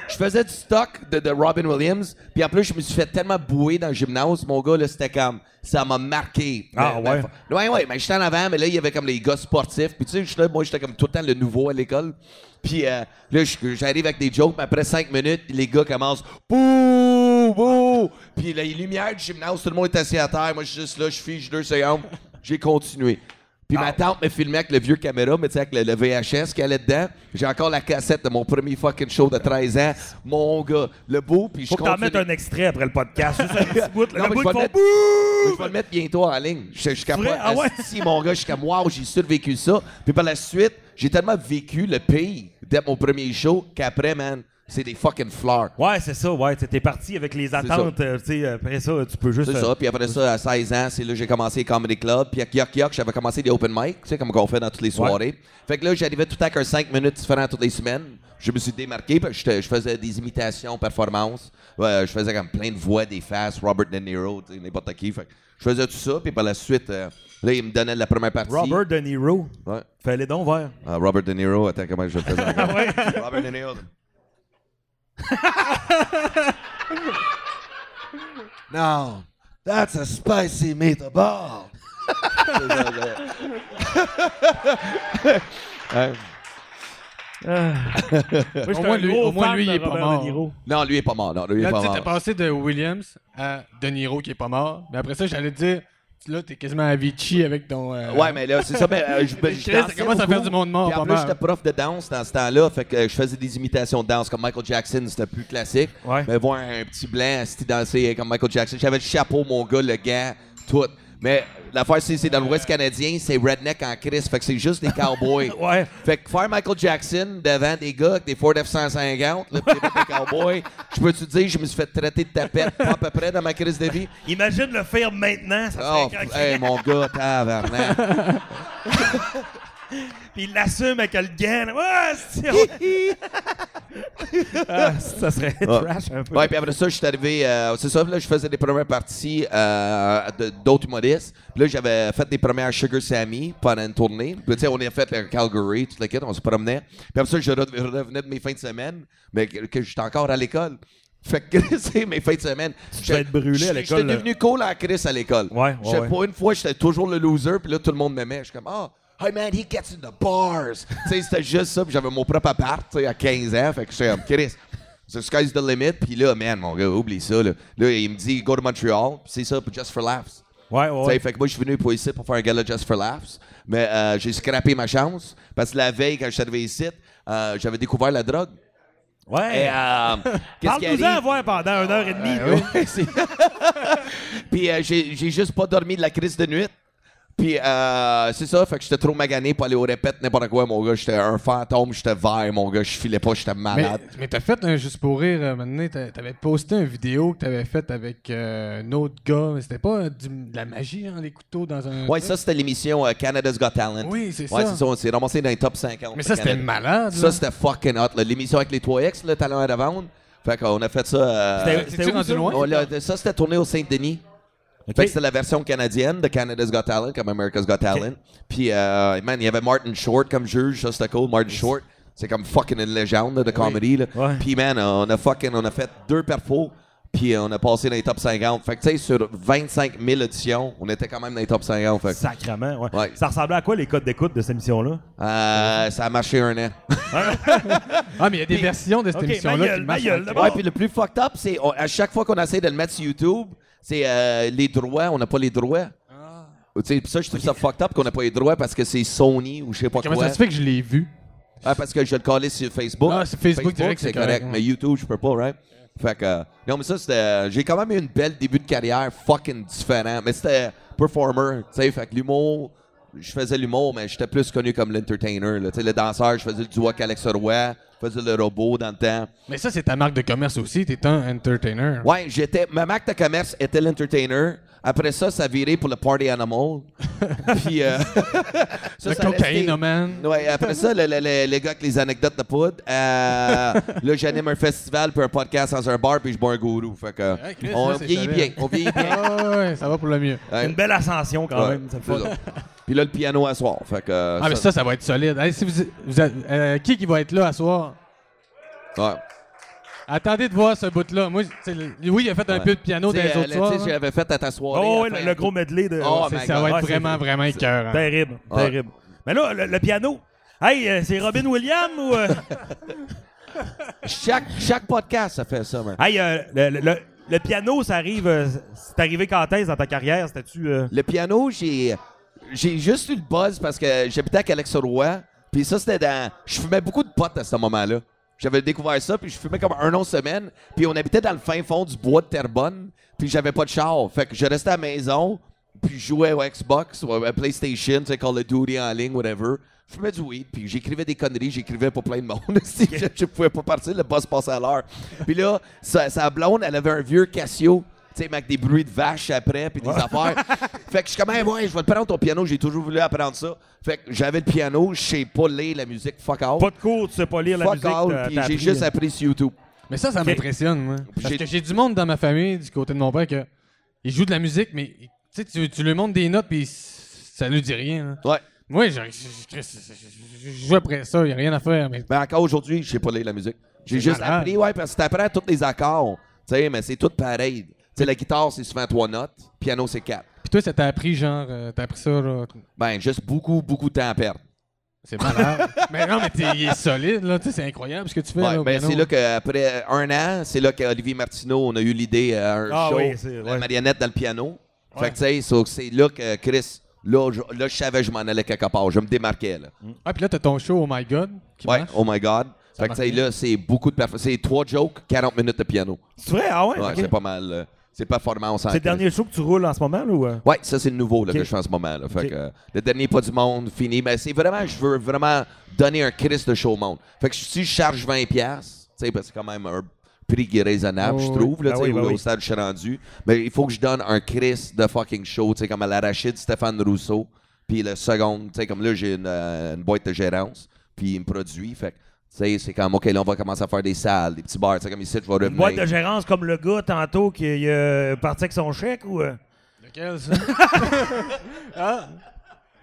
je faisais du stock de, de Robin Williams, puis en plus, je me suis fait tellement bouer dans le gymnase, mon gars, là, c'était comme. Ça m'a marqué. Ah, Mais- ouais? mais- ouais, ouais, mais j'étais en avant, mais là, il y avait comme les gars sportifs. Puis tu sais, moi, j'étais comme tout le temps le nouveau à l'école. Puis euh, là, j'arrive avec des jokes, mais après cinq minutes, les gars commencent Bouh! Bouh! Puis les lumières du gymnase, tout le monde est assis à terre. Moi, je suis juste là, je fiche deux secondes. J'ai continué. Puis ma tante me filmait avec le vieux caméra, mais tu sais, avec le, le VHS qui allait dedans. J'ai encore la cassette de mon premier fucking show de 13 ans. Mon gars, le beau, puis je Faut que t'en mettes un extrait après le podcast. Juste un petit bout. Non, le mais bout je vais le mettre-! Je vais le mettre bientôt en ligne. Je, capable. Vrai? Ah ouais? Si, mon gars, comme, wow, j'ai survécu ça. Puis par la suite, j'ai tellement vécu le pays dès mon premier show qu'après, man, c'est des fucking fleurs. Ouais, c'est ça, ouais. T'es parti avec les attentes. euh, tu sais, après ça, tu peux juste. C'est euh, ça. Puis après ça, à 16 ans, c'est là que j'ai commencé les comedy club. Puis à Yuck, j'avais commencé des open mic, tu sais, comme on fait dans toutes les soirées. Fait que là, j'arrivais tout un 5 minutes différent toutes les semaines. Je me suis démarqué, puis j'étais- je faisais des imitations, performances. Ouais, je faisais comme plein de voix, des faces, Robert De Niro, n'importe qui. Fait que je faisais tout ça, puis par la suite, euh, là, il me donnait la première partie. Robert De Niro? Ouais. Fais-les donc voir. Ah, Robert De Niro, attends, comment je le faisais ouais. Robert De Niro. no, that's a spicy meatball. J'étais Au moins, un lui- au moins, lui, il est pas mort. De Niro. non, lui il est pas mort. Non, lui il est Là, pas tu sais, mort. passé de Williams à De Niro qui est pas mort. Mais après ça, j'allais te dire, là, t'es quasiment Avicii avec ton. euh, Ouais, mais là, c'est ça. Mais, euh, je, ben, je Chris, dansais ça commence à faire du monde mort, Puis en plus, j'étais prof de danse dans ce temps-là. Fait que je faisais des imitations de danse comme Michael Jackson, c'était plus classique. Ouais. Mais voir un petit blanc, c'était danser comme Michael Jackson. J'avais le chapeau, mon gars, le gant, tout. Mais l'affaire, c'est c'est dans l'Ouest canadien, c'est redneck en crise. Fait que c'est juste des cowboys. Ouais. Fait que faire Michael Jackson devant des gars avec des Ford F-150, là, pis des bottes de cowboy, je peux te dire, je me suis fait traiter de tapette pas à peu près dans ma crise de vie? Imagine le faire maintenant, ça Oh, serait quand hey, mon gars, tabarnak. Puis il l'assume avec le là. Ouais, c'est- Ah, ça serait trash un peu. Ouais, puis après ça, je suis arrivé. euh, c'est ça, là, je faisais des premières parties euh, d'autres humoristes. Puis là, j'avais fait des premières Sugar Sammy pendant une tournée. Puis tu sais, on a fait le Calgary, toute la kit, on se promenait. Puis après ça, je re- revenais de mes fins de semaine, mais que, que j'étais encore à l'école. Fait que, c'est mes fins de semaine. Tu devais être brûlé à l'école, J'étais devenu cool à Chris à l'école. Ouais, ouais, J'étais ouais. Pas une fois, j'étais toujours le loser, puis là, tout le monde m'aimait. Je suis comme, ah, hey man, he gets in the bars. tu sais, c'était juste ça, puis j'avais mon propre appart, tu sais, à 15 ans. Fait que j'étais comme, Chris, the sky's the limit. Puis là, man, mon gars, oublie ça, là. Là, il me dit, go to Montreal, puis c'est ça, puis just for laughs. Ouais, ouais. Fait que moi, je suis venu pour ici pour faire un gala Just for Laughs. Mais euh, j'ai scrappé ma chance parce que la veille, quand je suis arrivé ici, euh, j'avais découvert la drogue. Ouais. Et euh, voir pendant une heure et demie. Puis euh, j'ai j'ai juste pas dormi de la crise de nuit. Puis euh, c'est ça, fait que j'étais trop magané pour aller au répète, n'importe quoi, mon gars. J'étais un fantôme, j'étais vert, mon gars. Je filais pas, j'étais Mais, malade. mais t'as fait un juste pour rire, euh, maintenant, t'a- t'avais posté une vidéo que t'avais faite avec euh, un autre gars, mais c'était pas euh, du- de la magie, hein, les couteaux dans un. Ouais, truc? ça c'était l'émission euh, Canada's Got Talent. Oui, c'est Ouais, ça. c'est ça, on s'est ramassé dans les top 50. Mais ça, c'était malade. Ça, là. c'était fucking hot. là. L'émission avec les 3X, le talent à la vente. Fait qu'on a fait ça. euh, C'était- rendu ça? loin? l'a- ça, c'était tourné au Saint-Denis. Fait que c'était la version canadienne de Canada's Got Talent, comme America's Got Talent. Puis, euh, man, il y avait Martin Short comme juge, ça c'était cool. Martin Short, c'est comme fucking une légende de comedy. Là. Ouais. Puis, man, on a fucking, on a fait deux perfos. Puis, on a passé dans les top 50. Fait que, tu sais, sur 25 000 auditions, on était quand même dans les top 50. Fait Sacrement, ouais. Ouais. Ça ressemblait à quoi les codes d'écoute de cette émission-là? euh, ça a marché un an. Ah, mais il y a des versions de cette émission-là gueule, qui ma marchent. gueule, en- d'abord. Ouais, puis le plus fucked up, c'est à chaque fois qu'on essaie de le mettre sur YouTube, c'est euh, les droits, on n'a pas les droits. Tu sais, ça, je trouve ça fucked up qu'on n'a pas les droits parce que c'est Sony ou je sais pas Comment quoi. ça se fait que je l'ai vu? Ah, parce que je le collais sur Facebook. Ah, c'est Facebook direct, c'est correct. Mais YouTube, je peux pas, right? Fait que. non, mais ça, c'était. J'ai quand même eu une belle début de carrière fucking différent. Mais c'était performer, tu sais. Fait que l'humour. Je faisais l'humour, mais j'étais plus connu comme l'entertainer. là. Tu sais, le danseur, je faisais le duo avec Alex Roy, faisais le robot dans le temps. Mais ça, c'est ta marque de commerce aussi. T'es un entertainer. Ouais, j'étais. Ma marque de commerce était l'entertainer. Après ça, ça a viré pour le party animal. Puis. euh, ça, Le ça cocaïne, man. Ouais, après ça, le, le- le- les gars avec les anecdotes de poudre. Euh, là, j'anime un festival puis un podcast dans un bar puis je bois un gourou. Fait que. Ouais, Chris, on là, vieillit bien. On vieillit bien. Ah ouais, ça va pour le mieux. Ouais. Une belle ascension quand Ouais, même. fun. ça. Puis là, le piano à soir. Fait que. Ah, mais ça, ça va être solide. Hey, si vous, vous êtes- euh, qui qui va être là à soir? ouais. Attendez de voir ce bout-là. Moi, oui, il a fait un Ouais. peu de piano dans les euh, autres là, soirs. tu sais, j'avais fait à ta soirée. Oh, à le, le gros medley de. Oh, ça God. va être vraiment, vraiment écœurant. Terrible, Ouais. terrible. Mais là, le, le piano. Hey, euh, c'est Robin Williams ou. euh? Chaque, chaque podcast, ça fait ça, man. hey, euh, le, le- le- le piano, ça arrive. euh, c'est arrivé quand est-ce dans ta carrière? C'était-tu. euh, Le piano, j'ai j'ai juste eu le buzz parce que j'habitais avec Alex Roy. Puis ça, c'était dans. Je fumais beaucoup de potes à ce moment-là. J'avais découvert ça, puis je fumais comme un an semaine. Puis on habitait dans le fin fond du bois de Terrebonne. Puis j'avais pas de char. Fait que je restais à la maison. puis je jouais au Xbox ou à PlayStation, tu sais, Call of Duty en ligne, whatever. Je fumais du weed, puis j'écrivais des conneries, j'écrivais pour plein de monde. si je, je pouvais pas partir, le boss passait à l'heure. Puis là, sa, sa blonde, elle avait un vieux Casio, tu sais, avec des bruits de vaches après, puis des affaires. Fait que je suis comme, Hey, ouais, je vais te prendre ton piano, j'ai toujours voulu apprendre ça. Fait que j'avais le piano, je sais pas lire la musique, fuck all. Pas de cours, tu sais pas lire la fuck musique. t'as- puis t'as j'ai juste euh, appris sur YouTube. Mais ça, ça m'impressionne, moi. Parce J'ai- que j'ai du monde dans ma famille, du côté de mon père, que il joue de la musique, mais tu sais, tu, tu lui montres des notes, puis ça lui dit rien. Ouais. Moi, je, je, je- je- je joue après ça, il a rien à faire. Mais Mais encore aujourd'hui, je sais pas lire la musique. J'ai juste malade. appris, ouais, parce que t'apprends tous les accords. Tu sais, mais c'est tout pareil. Tu sais, la guitare, c'est souvent trois notes, piano, c'est quatre. puis toi, ça t'a appris, genre, euh, t'as appris ça, là. Ben, juste beaucoup, beaucoup de temps à perdre. C'est malade. mais non, mais t'es- il est solide, là. Tu sais, c'est incroyable ce que tu fais. Ouais, là, au ben, piano. c'est là qu'après un an, c'est là qu'Olivier Martineau, on a eu l'idée à un Ah show, oui, c'est- la ouais. marionnette dans le piano. Ouais. Fait que, tu sais, so- c'est là que Chris, là, je, là, je savais que je m'en allais quelque part. Je me démarquais, là. Ah, puis là, t'as ton show, Oh My God, qui Ouais, marche. oh my God. Ça fait que, tu sais, là, c'est beaucoup de perf- C'est trois jokes, 40 minutes de piano. C'est vrai? Ah ouais? Ouais, ok. c'est pas mal. euh, c'est performance en C'est le dernier show que tu roules en ce moment, là? Ou... euh? Ouais, ça c'est le nouveau là, Ok. que je fais en ce moment. Là. Fait Ok. que, euh, le dernier pas du monde, fini. Mais c'est vraiment, je veux vraiment donner un Chris de show au monde. Fait que si je charge 20$, piastres, tu sais, parce que c'est quand même un prix qui est raisonnable, je trouve, là, Ben tu sais, oui, ben au, au oui. stade où je suis rendu. Mais il faut que je donne un Chris de fucking show, tu sais, comme à l'arachide Stéphane Rousseau. Puis le second, tu sais, comme là, j'ai une, euh, une boîte de gérance, puis il me produit. Fait que, sais, c'est comme, OK, là, on va commencer à faire des salles, des petits bars, tu sais, comme ici, je vais Une revenir. boîte de gérance comme le gars tantôt qui est euh, parti avec son chèque ou. euh? Lequel, ça? ah?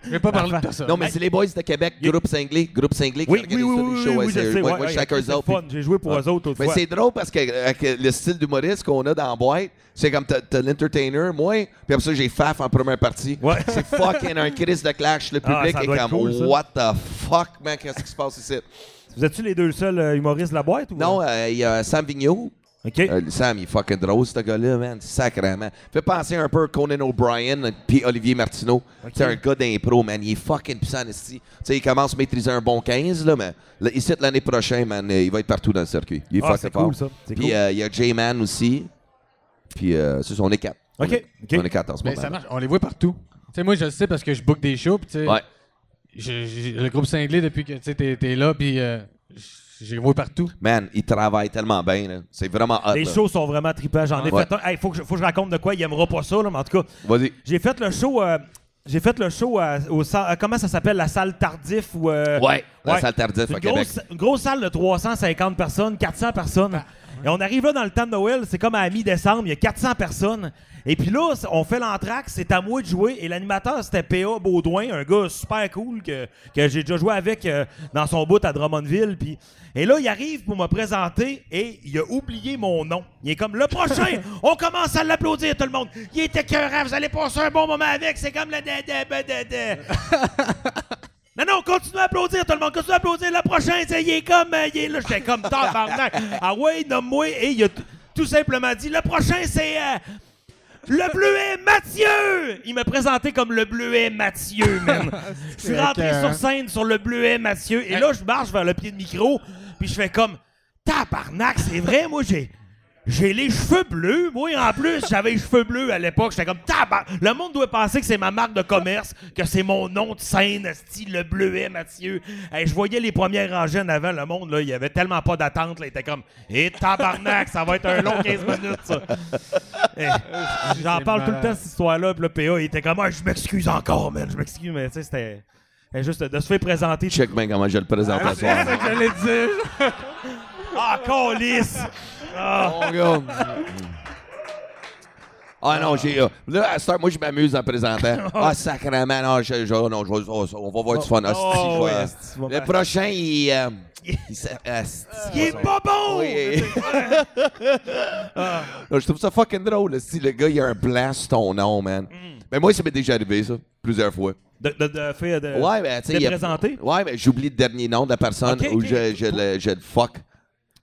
Je vais pas parler de ça. Non, mais c'est les boys de Québec, groupe cinglé, groupe cinglé qui Oui, oui, organisent oui, tous les oui, shows. oui, je c'est- sais. ouais, ouais, moi, ouais, chacun c'est eux le autres, fun. J'ai joué pour eux autres Mais autrefois. c'est drôle parce que avec le style d'humoriste qu'on a dans la boîte, c'est comme t'as t'as l'entertainer, moi, puis après ça, j'ai Faf en première partie. Ouais. C'est fucking un Chris de clash. Le Ah, public ça est être comme cool, ça. What the fuck, man, qu'est-ce qui se passe ici? Vous êtes-tu les deux seuls euh, humoristes de la boîte? Ou... Non, euh, il y a Sam Vigneault. OK. Euh, Sam, il est fucking drôle, ce gars-là, man. Sacrément. Fait penser un peu à Conan O'Brien puis Olivier Martineau. C'est un gars d'impro, man. Il est fucking puissant, esti. Tu sais, il commence à maîtriser un bon 15, là, mais là, ici, l'année prochaine, man, euh, il va être partout dans le circuit. Il est Ah, fucking c'est fort. cool, ça. C'est Puis cool. euh, il y a J-Man aussi. Puis euh, c'est on est quatre. OK, On est, OK. on est quatre en ce Mais moment. ça marche, on les voit partout. Tu sais, moi, je le sais parce que je book des shows, puis tu sais, Ouais. J'ai- j'ai- le groupe cinglé, depuis que tu sais, t'es t'es là, puis euh, les vois partout. Man, il travaille tellement bien. C'est vraiment hot. Les là. shows sont vraiment trippants. J'en ai Ouais. fait un. Hey, faut, que je, faut que je raconte de quoi. Il aimera pas ça, là, mais en tout cas, Vas-y. j'ai fait le show. euh, j'ai fait le show à- au euh, comment ça s'appelle? La salle Tardif ou euh, Ouais, la ouais. salle Tardif à Québec. grosse, une grosse salle de 350 personnes, 400 personnes. Et on arrive là dans le temps de Noël, c'est comme à mi-décembre, il y a 400 personnes. Et puis là, on fait l'entraque, c'est à moi de jouer. Et l'animateur, c'était P.A. Baudouin, un gars super cool que, que j'ai déjà joué avec euh, dans son bout à Drummondville. Puis, et là, il arrive pour me présenter et il a oublié mon nom. Il est comme le prochain, on commence à l'applaudir tout le monde. Il est écœurant, vous allez passer un bon moment avec, c'est comme le. Non, non, continue à applaudir tout le monde, continue à applaudir. Le prochain, c'est- il est comme. euh, il est là, j'étais comme tabarnak. Ah ouais, nomme-moi. Et il a tout simplement dit le prochain, c'est. euh, le bleuet Mathieu! Il m'a présenté comme le bleuet Mathieu, man. Je suis rentré sur scène sur le bleuet Mathieu. Et là, je marche vers le pied de micro, puis je fais comme Tabarnak, c'est vrai, moi, j'ai. J'ai les cheveux bleus. Moi, en plus, j'avais les cheveux bleus à l'époque. J'étais comme tabac. Le monde doit penser que c'est ma marque de commerce, que c'est mon nom de scène, style le bleuet Mathieu. Hey, je voyais les premières rangées en avant. Le monde, là, il y avait tellement pas d'attente. là. Il était comme, hé, tabarnak, ça va être un long 15 minutes, ça. Eh, J'en C'est parle tout le temps, cette histoire-là. Puis le PA, il était comme, ah, je m'excuse encore, man. Je m'excuse, mais tu sais, c'était. eh, Juste de se faire présenter. Check bien comment je le présente Ah, à soir. que j'allais dire. Ah, calice! Ah. Oh. Ah non, j'ai. euh, là, à cette heure, moi, je m'amuse en présentant. Ah, sacrément, non, je, je- non, je- oh, on va voir du fun. Oh, je ouais, vais- asti, tu vas le prochain, il. euh, il s'a- Il est pas bon! Oui. Non, je trouve ça fucking drôle, si le gars, il a un blanc sur ton nom, man. Mm. Mais moi, ça m'est déjà arrivé, ça, plusieurs fois. De, de, de de. Ouais, mais tu sais. de il y a- présenter? Ouais, mais j'oublie le dernier nom de la personne Ok, ou ok. je, je, le, je le fuck.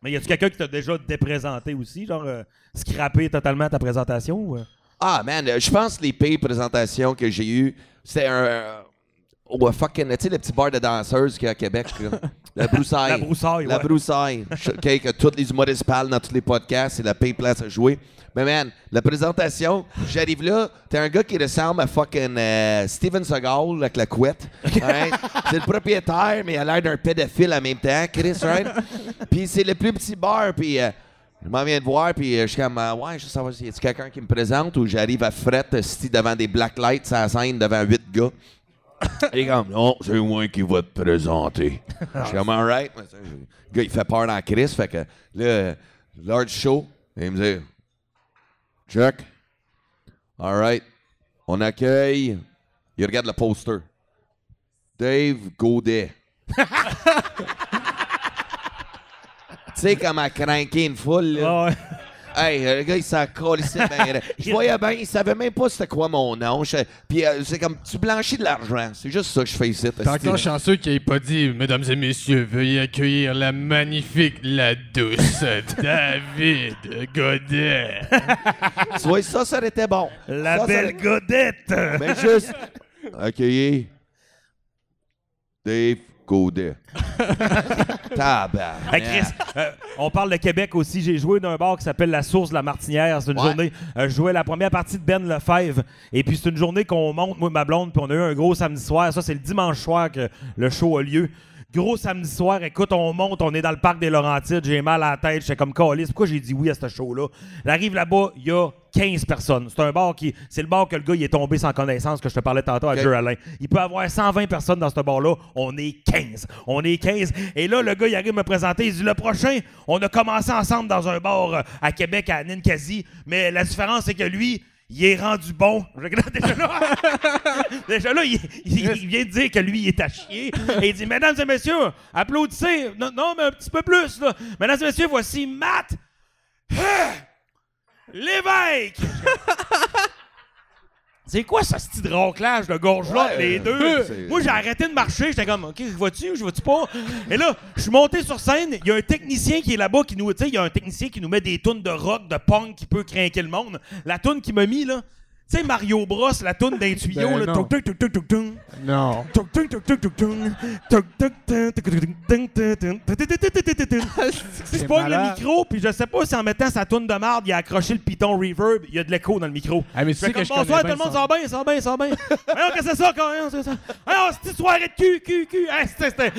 Mais y a-tu quelqu'un qui t'a déjà déprésenté aussi, genre euh, scrappé totalement ta présentation? Ou, euh? Ah, man, euh, je pense que les pires présentations que j'ai eues, c'était un. Au fucking. Tu sais, le petit bar de danseuses qu'il y a à Québec. là. La broussaille. La broussaille, La ouais. broussaille. Je- OK, que tous les humoristes parlent dans tous les podcasts, c'est la pire place à jouer. Mais man, la présentation, j'arrive là, t'es un gars qui ressemble à fucking euh, Steven Seagal avec la couette. right? c'est le propriétaire, mais il a l'air d'un pédophile en même temps, Chris, right? Puis c'est le plus petit bar, puis euh, je m'en viens de voir, puis euh, je suis comme, euh, ouais, je veux savoir si y a quelqu'un qui me présente ou j'arrive à fret, sti devant des black lights à la scène, devant huit gars. Et comme, non, c'est moi qui va te présenter. Je suis comme, alright. Le gars, il fait peur dans crise. Fait que là, Lord Show, il me dit, check. Alright. On accueille. Il regarde le poster. Dave Godet. tu sais, comme à craquer une foule, là? Ah. Hey, le gars, il s'en colissait bien. Je voyais bien, il savait même pas c'était quoi mon nom. Je- Puis euh, c'est comme, tu blanchis de l'argent. C'est juste ça que je fais ici. T'es encore chanceux qu'il ait pas dit, mesdames et messieurs, veuillez accueillir la magnifique, la douce David Godet. Tu vois, ça, ça aurait été bon. La Ça, ça belle aurait- godette! Mais juste, accueillir Dave Godet. Tabarnak. Hey Chris, euh, on parle de Québec aussi. J'ai joué d'un bar qui s'appelle La Source de la Martinière. C'est une Ouais. journée. euh, je jouais la première partie de Ben Lefebvre. Et puis c'est une journée qu'on monte, moi et ma blonde. Puis on a eu un gros samedi soir. Ça, c'est le dimanche soir que le show a lieu. Gros samedi soir, écoute, on monte, on est dans le parc des Laurentides, j'ai mal à la tête, j'étais comme calice. Pourquoi j'ai dit oui à ce show-là? J'arrive là-bas, il y a 15 personnes. C'est un bar qui. C'est le bar que le gars il est tombé sans connaissance que je te parlais tantôt à Ok. Joe Alain. Il peut avoir 120 personnes dans ce bar-là. On est 15. On est 15. Et là, le gars, il arrive me présenter. Il dit Le prochain, on a commencé ensemble dans un bar euh, à Québec, à Ninkasi. Mais la différence, c'est que lui, il est rendu bon. Je regarde déjà là. déjà là, il, il- il vient de dire que lui, il est à chier. Et il dit Mesdames et messieurs, applaudissez. Non, non, mais un petit peu plus. Là. Mesdames et messieurs, voici Matt Lévesque. C'est quoi ce style de de gorge-là, Ouais, les deux? c'est- Moi, j'ai arrêté de marcher. J'étais comme, OK, ou je vais-tu pas? Et là, je suis monté sur scène. Il y a un technicien qui est là-bas qui nous. Tu sais, il y a un technicien qui nous met des tunes de rock, de punk qui peut craquer le monde. La tune qui m'a mis, là. Tu sais, Mario Bros, la toune d'un tuyau, ben là. Non. non. C'est pas le micro, puis je sais pas si en mettant sa toune de marde, il a accroché le piton reverb, il y a de l'écho dans le micro. Ah, mais tu sais que je Bonsoir, tout le monde, ça va bien, ça va bien, ça va bien. Alors que c'est ça, quand même, c'est ça. Alors, cette soirée de cul, cul, cul. Hey, c'était.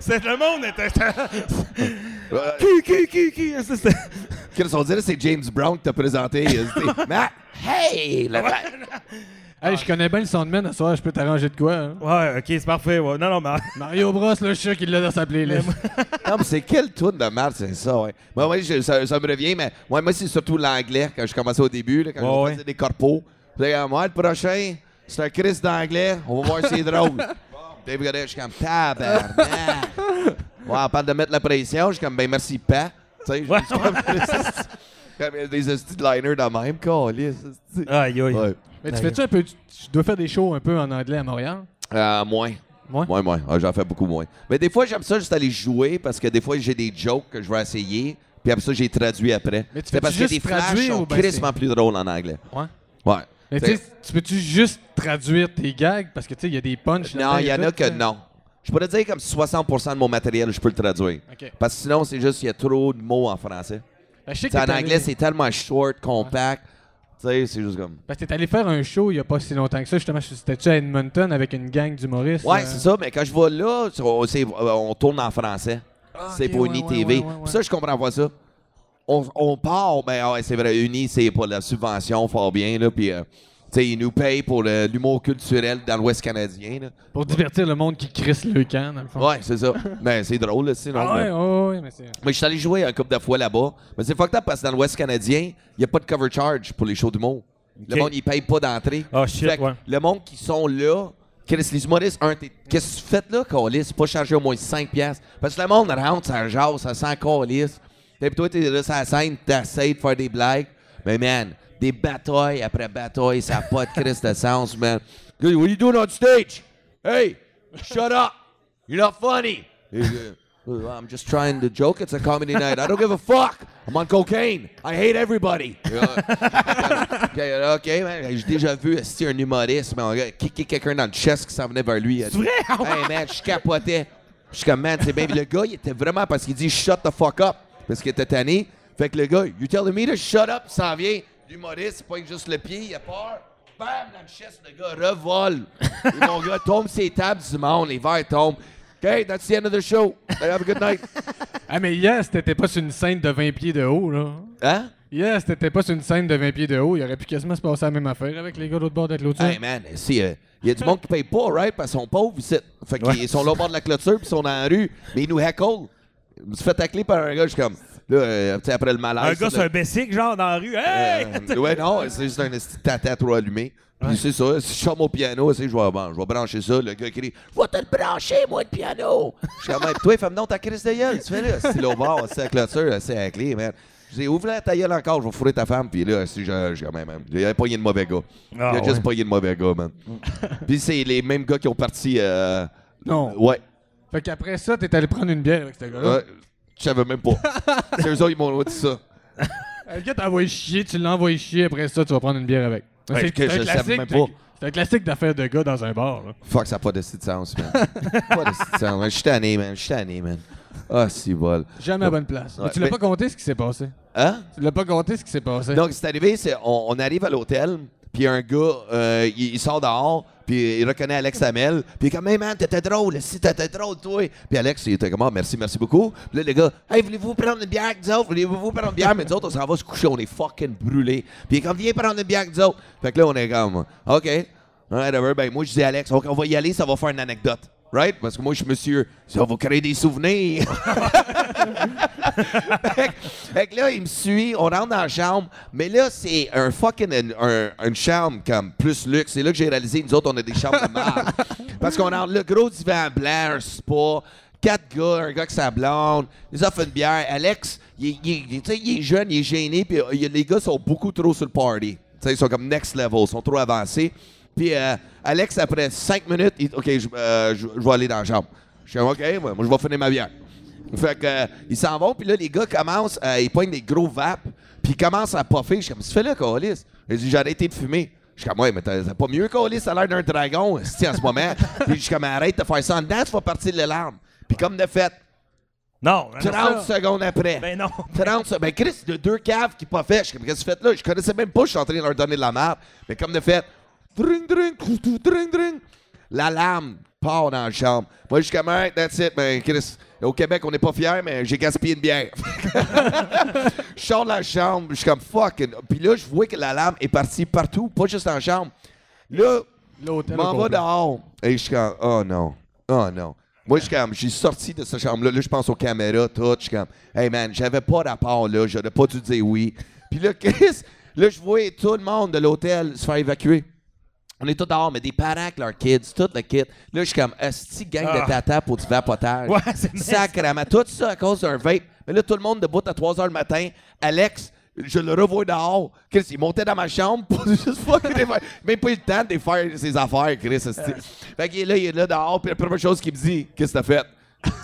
c'est le monde était. Q, Q, Q, Q. Chris, on dirait que c'est James Brown qui t'a présenté. Matt, hey! le- Hey, je connais bien le soundman, ce soir, je peux t'arranger de quoi. hein? Ouais, ok, c'est parfait. ouais. Non, non, mais... Mario Bros, suis sûr qu'il l'a dans sa playlist. Non, mais c'est quelle toune de merde, c'est ça, ouais. Moi, ouais, je- ça, ça me revient, mais ouais, moi, c'est surtout l'anglais quand je commençais au début, là, quand Ouais, je faisais des corpos. Puis là, moi, le prochain, c'est un Chris d'anglais, on va voir si c'est drôle. Dave Godet, je suis comme tabarnak. Ouais, on parle de mettre la pression, je suis comme, ben merci, pas. Tu sais, je Ouais, suis comme, comme des hosties de liner de même, hostie. Aïe, aïe. Ouais. Mais tu fais-tu un peu. Tu dois faire des shows un peu en anglais à Montréal? Euh, moins. Moins, moins. Ah, J'en fais beaucoup moins. Mais des fois, j'aime ça juste aller jouer parce que des fois, j'ai des jokes que je vais essayer. Puis après ça, j'ai traduit après. Mais tu C'est fais-tu parce que juste des flashs traduire sont ben crissement plus drôles en anglais. Ouais. Ouais. Mais tu sais, tu peux-tu juste traduire tes gags? Parce que tu sais, il y a des punchs. Non, il y en a que là. non. Je pourrais dire comme 60% de mon matériel, je peux le traduire. Parce que sinon, c'est juste qu'il y a trop de mots en français. Ben, je sais que T'sais, en anglais, c'est tellement short, compact. Tu sais, c'est juste comme. Parce que t'es allé faire un show il y a pas si longtemps que ça, justement. C'était-tu à Edmonton avec une gang d'humoristes? Ouais, euh? c'est ça, mais quand je vais là, on, c'est- on tourne en français. c'est ok, pour Uni ouais, TV. ouais, ouais, ouais. Puis ça, je comprends pas ça. On, on part, ben ouais, c'est vrai, Uni, c'est pour la subvention, fort bien, là, puis, euh, tu sais, ils nous payent pour l'humour culturel dans l'Ouest canadien, là. Pour divertir le monde qui crisse le camp, dans le fond. Ouais, c'est ça. mais c'est drôle, là, sinon. Ah ouais, mais- ouais, ouais, mais c'est. Mais je suis allé jouer un couple de fois là-bas. Mais c'est fucked up parce que dans l'Ouest canadien, il n'y a pas de cover charge pour les shows d'humour. Le monde, il paye pas d'entrée. Ah, shit, Fait que ouais. Le monde qui sont là, Chris, les humoristes, un, qu'est-ce que tu fais là, Calis? Pas charger au moins 5 piastres. Parce que le monde rentre, ça jase, ça sent Calis. Et puis toi, t'es là sur la scène, t'essayes de faire des blagues. Mais man, des batailles après batailles, ça n'a pas de Chris de sens, man. What are you doing on stage? Hey, shut up. You're not funny. Euh, I'm just trying to joke. It's a comedy night. I don't give a fuck. I'm on cocaine. I hate everybody. OK, OK, man. J'ai déjà vu si un humoriste, man, kicker quelqu'un dans le chest qui s'en venait vers lui. C'est vrai? Hey, man, je capotais. Je suis comme, man, c'est bien. Le gars, il était vraiment parce qu'il dit shut the fuck up. Parce qu'il était tanné. Fait que le gars, you telling me to shut up, s'en vient. L'humoriste, c'est pas juste le pied, il a peur. Bam, le chest, le gars revole. Et mon gars tombe ses tables du monde, les verres tombent. OK, that's the end of the show. Have a good night. Ah, mais yes, t'étais pas sur une scène de 20 pieds de haut, là. Hein? Yes, t'étais pas sur une scène de 20 pieds de haut. Il aurait pu quasiment se passer la même affaire avec les gars de l'autre bord de la clôture. Hey man, si, euh, il y a du monde qui paye pas, right? Parce qu'ils sont pauvres ici. Fait qu'ils sont là au bord de la clôture, puis ils sont dans la rue. Mais ils nous heckle. Je me suis fait tacler par un gars, je suis comme. Là, euh, tu sais, après le malaise. Un gars, c'est un bessic, genre, dans la rue. Hey! euh, ouais, non, c'est juste un tata trop allumé. Puis c'est ça, si je chante mon piano, je vais, bon, je vais brancher ça. Le gars crie Je vais te le brancher, moi, le piano. Je suis comme, toi, fais-moi donc ta crise de gueule. Tu fais là, c'est au bord, c'est la clôture, c'est la clé, man. Je dis, ouvre la ta gueule encore, je vais fourrer ta femme. Puis là, si je, je, quand même, il a pogné de mauvais gars. il Ah, a juste ouais. pogné de mauvais gars, man. Puis c'est les mêmes gars qui ont parti. Euh, Non. Ouais. Fait qu'après ça, t'es allé prendre une bière avec ce gars-là. ouais. Je savais même pas. c'est eux autres, ils m'ont dit ça. Le gars t'a envoyé chier, tu envoyé chier, après ça, tu vas prendre une bière avec. Ouais, c'est que je savais même classique. pas. C'est un classique d'affaires de gars dans un bar. Là. Fuck, ça n'a pas de sens, man. pas de sens. man. Je suis tanné, man. Je suis tanné, man. Ah, si bol. Jamais à bonne place. Ouais, Mais tu l'as mais- pas compté ce qui s'est passé? Hein? Tu l'as pas compté ce qui s'est passé? Donc, c'est arrivé, c'est, on, on arrive à l'hôtel, puis un gars, euh, il, il sort dehors, puis il reconnaît Alex Hamel, puis il est comme, hey man, t'étais drôle, si t'étais drôle, toi. Puis Alex, il était comme, Ah, merci, merci beaucoup. Puis là, les gars, hey, voulez-vous prendre une bière avec? Voulez-vous prendre une bière? Mais nous autres, on s'en va se coucher, on est fucking brûlés. Puis il est comme, viens prendre une bière avec nous. Fait que là, on est comme, OK. Alright. Ben, moi, je dis Alex, OK, on va y aller, ça va faire une anecdote. Right? Parce que moi, je suis monsieur, ça va créer des souvenirs. fait, que- fait que là, il me suit, on rentre dans la chambre, mais là, c'est un fucking un, un- une chambre comme plus luxe. C'est là que j'ai réalisé, nous autres, on a des chambres de marde. Parce qu'on a le gros divan blanc, un spa, quatre gars, un gars qui sa blonde, ils offrent une bière. Alex, il, est- il il est jeune, il est gêné, puis euh, les gars sont beaucoup trop sur le party. Ils sont comme next level, ils sont trop avancés. Puis euh, Alex, après cinq minutes, il, OK, je, euh, je- je vais aller dans la chambre. Je suis OK, moi, moi, je vais finir ma bière. Fait que, euh, ils s'en vont, puis là, les gars commencent, euh, ils poignent des gros vapes, puis ils commencent à puffer. Je suis comme, tu fais là, Calis? Il dit, j'ai arrêté de fumer. Je suis comme, ouais, mais t'as pas mieux, Calis, ça a l'air d'un dragon, esti, en ce moment? puis je suis comme, arrête de faire ça en dedans, tu vas partir de larmes. Puis comme de fait, Non, non, 30 ça- secondes après. Ben non. 30 secondes. Ben, Chris, de deux caves qui pas fait. Je suis comme, qu'est-ce que tu fais là? Je connaissais même pas, je suis en train de leur donner de la merde. Mais comme de fait, dring, dring, trou, dring, dring. L'alarme part dans la chambre. Moi, je suis comme, Alright, that's it. Chris, au Québec, on n'est pas fiers, mais j'ai gaspillé une bière. je sors de la chambre, je suis comme, fucking. Puis là, je vois que l'alarme est partie partout, pas juste en chambre. Là, L'hôtel. je m'en complet. dehors. Et je suis comme, oh non, oh non. Moi, je suis comme, j'ai sorti de cette chambre-là. Là, je pense aux caméras, tout. Je suis comme, hey man, j'avais pas rapport là. J'aurais pas dû dire oui. Puis là, Chris, là, je vois tout le monde de l'hôtel se faire évacuer. On est tous dehors, mais des parents avec leurs kids, tout le kit. Là, je suis comme, esti gang Ah. de tata pour du vapotage. Ouais, c'est nice. Sacrément. Tout ça à cause d'un vape. Mais là, tout le monde debout à 3 h le matin. Alex, je le revois dehors. Chris, il montait dans ma chambre pour juste Même pas eu le temps de défaire ses affaires, Chris. esti. Fait que là, il est là dehors, puis la première chose qu'il me dit, qu'est-ce que t'as fait?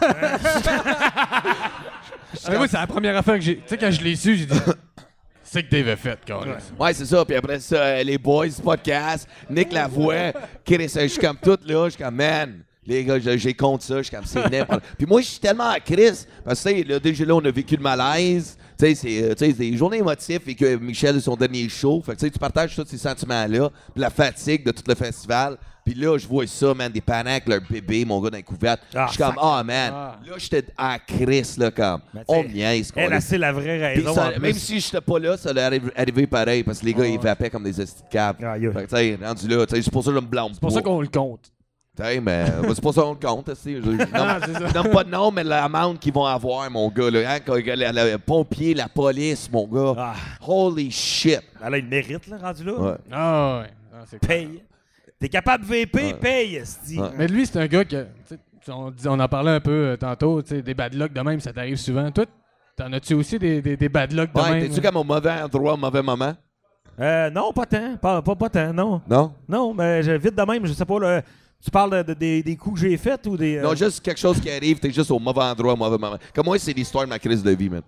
Ah, c'est la première affaire que j'ai. Tu sais, quand je l'ai su, j'ai dit. C'est que a fait, quand même. Ouais, c'est ça. Puis après ça, euh, les boys podcast, Nick Lavoie, Chris, euh, je suis comme tout là, je suis comme, man, les gars, j'ai compte ça, je suis comme, c'est n'importe Puis moi, je suis tellement à Chris, parce que, tu sais, là, déjà là, on a vécu le malaise. Tu sais, c'est euh, des journées émotives et que Michel, son dernier show. Fait que, tu partages tous ces sentiments-là, la fatigue de tout le festival. Puis là, je vois ça, man, des parents avec leur bébé, mon gars, dans les couvertes. Ah, je suis comme, ah, man. Ah. Là, j'étais à Chris, là, comme, on me niaise, Elle, quoi. a c'est la vraie raison. ça- même si j'étais pas là, ça allait arri- arriver pareil parce que les gars ils vapaient comme des. Fait que, tu sais, rendu là, c'est pour ça que je me blâme C'est pour ça qu'on le compte. Mais euh, c'est pour ça qu'on compte. Je, je nomme, Ah, c'est ça. je nomme pas de nom, mais l'amende qu'ils vont avoir, mon gars. Là, hein, quand- le, le- le pompier, la police, mon gars. Ah, Holy shit. là, il mérite, là, rendu là. Ouais. Ah, ouais. Ah. Paye. T'es capable de VP, Ouais. paye, esti. Ouais. Mais lui, c'est un gars que. On, on en parlait un peu euh, tantôt, des bad luck de même, ça t'arrive souvent. Toi, t'en as-tu aussi des, des, des bad luck de Ouais, même? t'es-tu comme au mauvais endroit, au mauvais moment? Euh, non, pas tant. Pas, pas, pas tant, non. Non? Non, mais je- vite de même, je sais pas, là, tu parles de, de- des, des coups que j'ai faits ou des... euh, Non, juste quelque chose qui arrive, t'es juste au mauvais endroit, au mauvais moment. Comme moi, c'est l'histoire de ma crise de vie, man.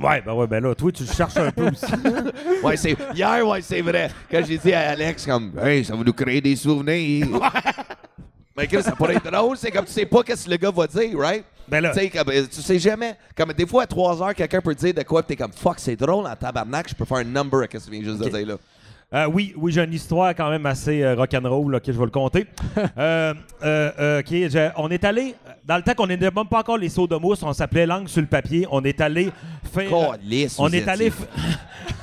Ouais, ben ouais, ben là, toi, tu le cherches un peu aussi. Ouais, c'est. Hier, ouais, c'est vrai. Quand j'ai dit à Alex, comme, hey, ça va nous créer des souvenirs. Mais Chris, ça pourrait être drôle, c'est comme tu sais pas qu'est-ce que le gars va dire, right? Ben là. Tu sais, comme, euh, tu sais jamais. Comme des fois, à 3 heures, quelqu'un peut te dire de quoi, pis t'es comme, fuck, c'est drôle en tabarnak, je peux faire un number à ce que tu viens juste de dire là. Euh, oui, oui, j'ai une histoire quand même assez euh, rock'n'roll, ok, je vais le compter. Euh, ok, je- on est allé, dans le temps qu'on n'était même pas encore les sauts de mousse, on s'appelait langue sur le papier, on est allé faire... Calisse, on vous est allé... étiez.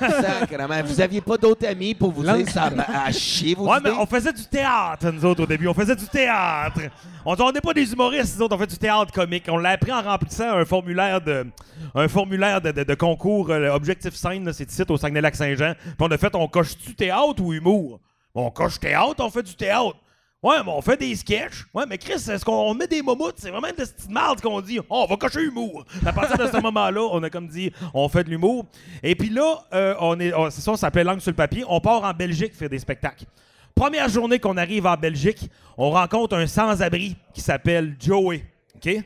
Sacrement, vous aviez pas d'autres amis pour vous dire ça m'a à chier vos Ouais, mais on faisait du théâtre, nous autres, au début. On faisait du théâtre. On n'est pas des humoristes, nous autres. On fait du théâtre comique. On l'a appris en remplissant un formulaire de, un formulaire de, de- de concours euh, Objectif Scène, c'est ici au Saguenay-Lac-Saint-Jean. Puis on a fait, on coche-tu théâtre ou humour? On coche théâtre, on fait du théâtre. Ouais, mais on fait des sketchs. Ouais, mais Chris, est-ce qu'on on met des momoutes? C'est vraiment de cette petite marde qu'on dit. Oh, on va cocher humour. À partir de ce moment-là, on a comme dit, on fait de l'humour. Et puis là, euh, on est, c'est ça, on s'appelait Langue sur le papier. On part en Belgique faire des spectacles. Première journée qu'on arrive en Belgique, on rencontre un sans-abri qui s'appelle Joey. OK?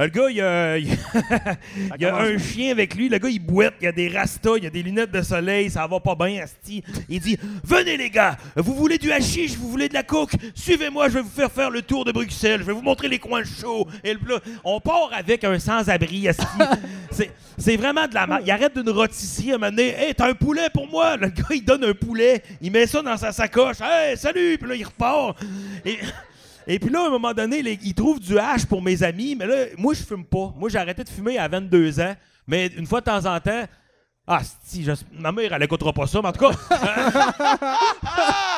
Euh, Le gars, il a, il a- il a un chien avec lui. Le gars, il boite, il a des rastas, il a des lunettes de soleil, ça va pas bien, Asti. Il dit Venez, les gars, vous voulez du hashish, vous voulez de la coke Suivez-moi, je vais vous faire faire le tour de Bruxelles, je vais vous montrer les coins chauds. Et le- là, on part avec un sans-abri, Asti. C'est- C'est vraiment de la merde. Il arrête d'une rôtisserie à un moment donné. Hey, t'as un poulet pour moi? Le gars, il donne un poulet, il met ça dans sa sacoche. Hey, salut! Puis là, il repart. Et. Et puis là, à un moment donné, les- il trouve du hash pour mes amis, mais là, moi, je fume pas. Moi, j'ai arrêté de fumer à 22 ans, mais une fois de temps en temps. Ah, si, ma mère, elle écoutera pas ça, mais en tout cas.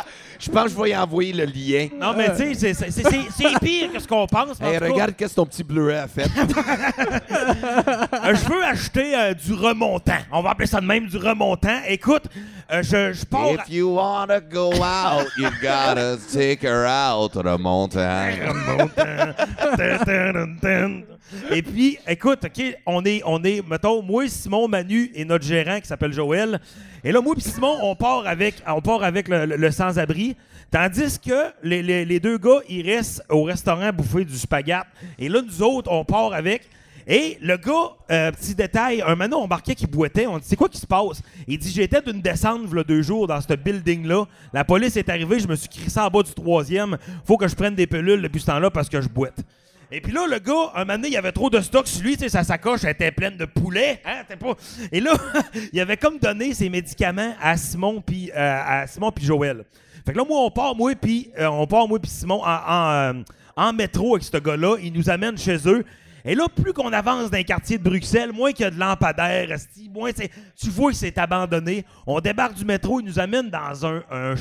Je pense que je vais y envoyer le lien. non, mais tu sais, c'est- pire que ce qu'on pense. Hey, regarde qu'est-ce que ton petit bleuet a fait. euh, je veux acheter euh, du remontant. On va appeler ça de même, du remontant. Écoute, euh, je, je pars. If you wanna go out, you gotta take her out, remontant. Et puis, écoute, OK, on est, on est, mettons, moi, Simon, Manu et notre gérant qui s'appelle Joël. Et là, moi et Simon, on part avec, on part avec le, sans-abri. Tandis que les, deux gars, ils restent au restaurant bouffer du spaghette. Et là, nous autres, on part avec. Et le gars, euh, petit détail, un moment, on remarquait qu'il boitait. On dit, c'est quoi qui se passe? Il dit, j'étais d'une descente, v'là deux jours, dans ce building-là. La police est arrivée, je me suis crissé en bas du troisième. Faut que je prenne des pilules depuis ce temps-là parce que je boite. Et puis là, le gars, un moment donné, il y avait trop de stock sur lui, tu sais, sa sacoche était pleine de poulet, hein, pas... Et là, il avait comme donné ses médicaments à Simon puis euh, à Simon puis Joël. Fait que là, moi, on part, moi puis euh, on part, moi puis Simon euh, en métro avec ce gars-là, il nous amène chez eux. Et là, plus qu'on avance dans les quartiers de Bruxelles, moins qu'il y a de lampadaires, moins tu vois que c'est abandonné. On débarque du métro, il nous amène dans un, un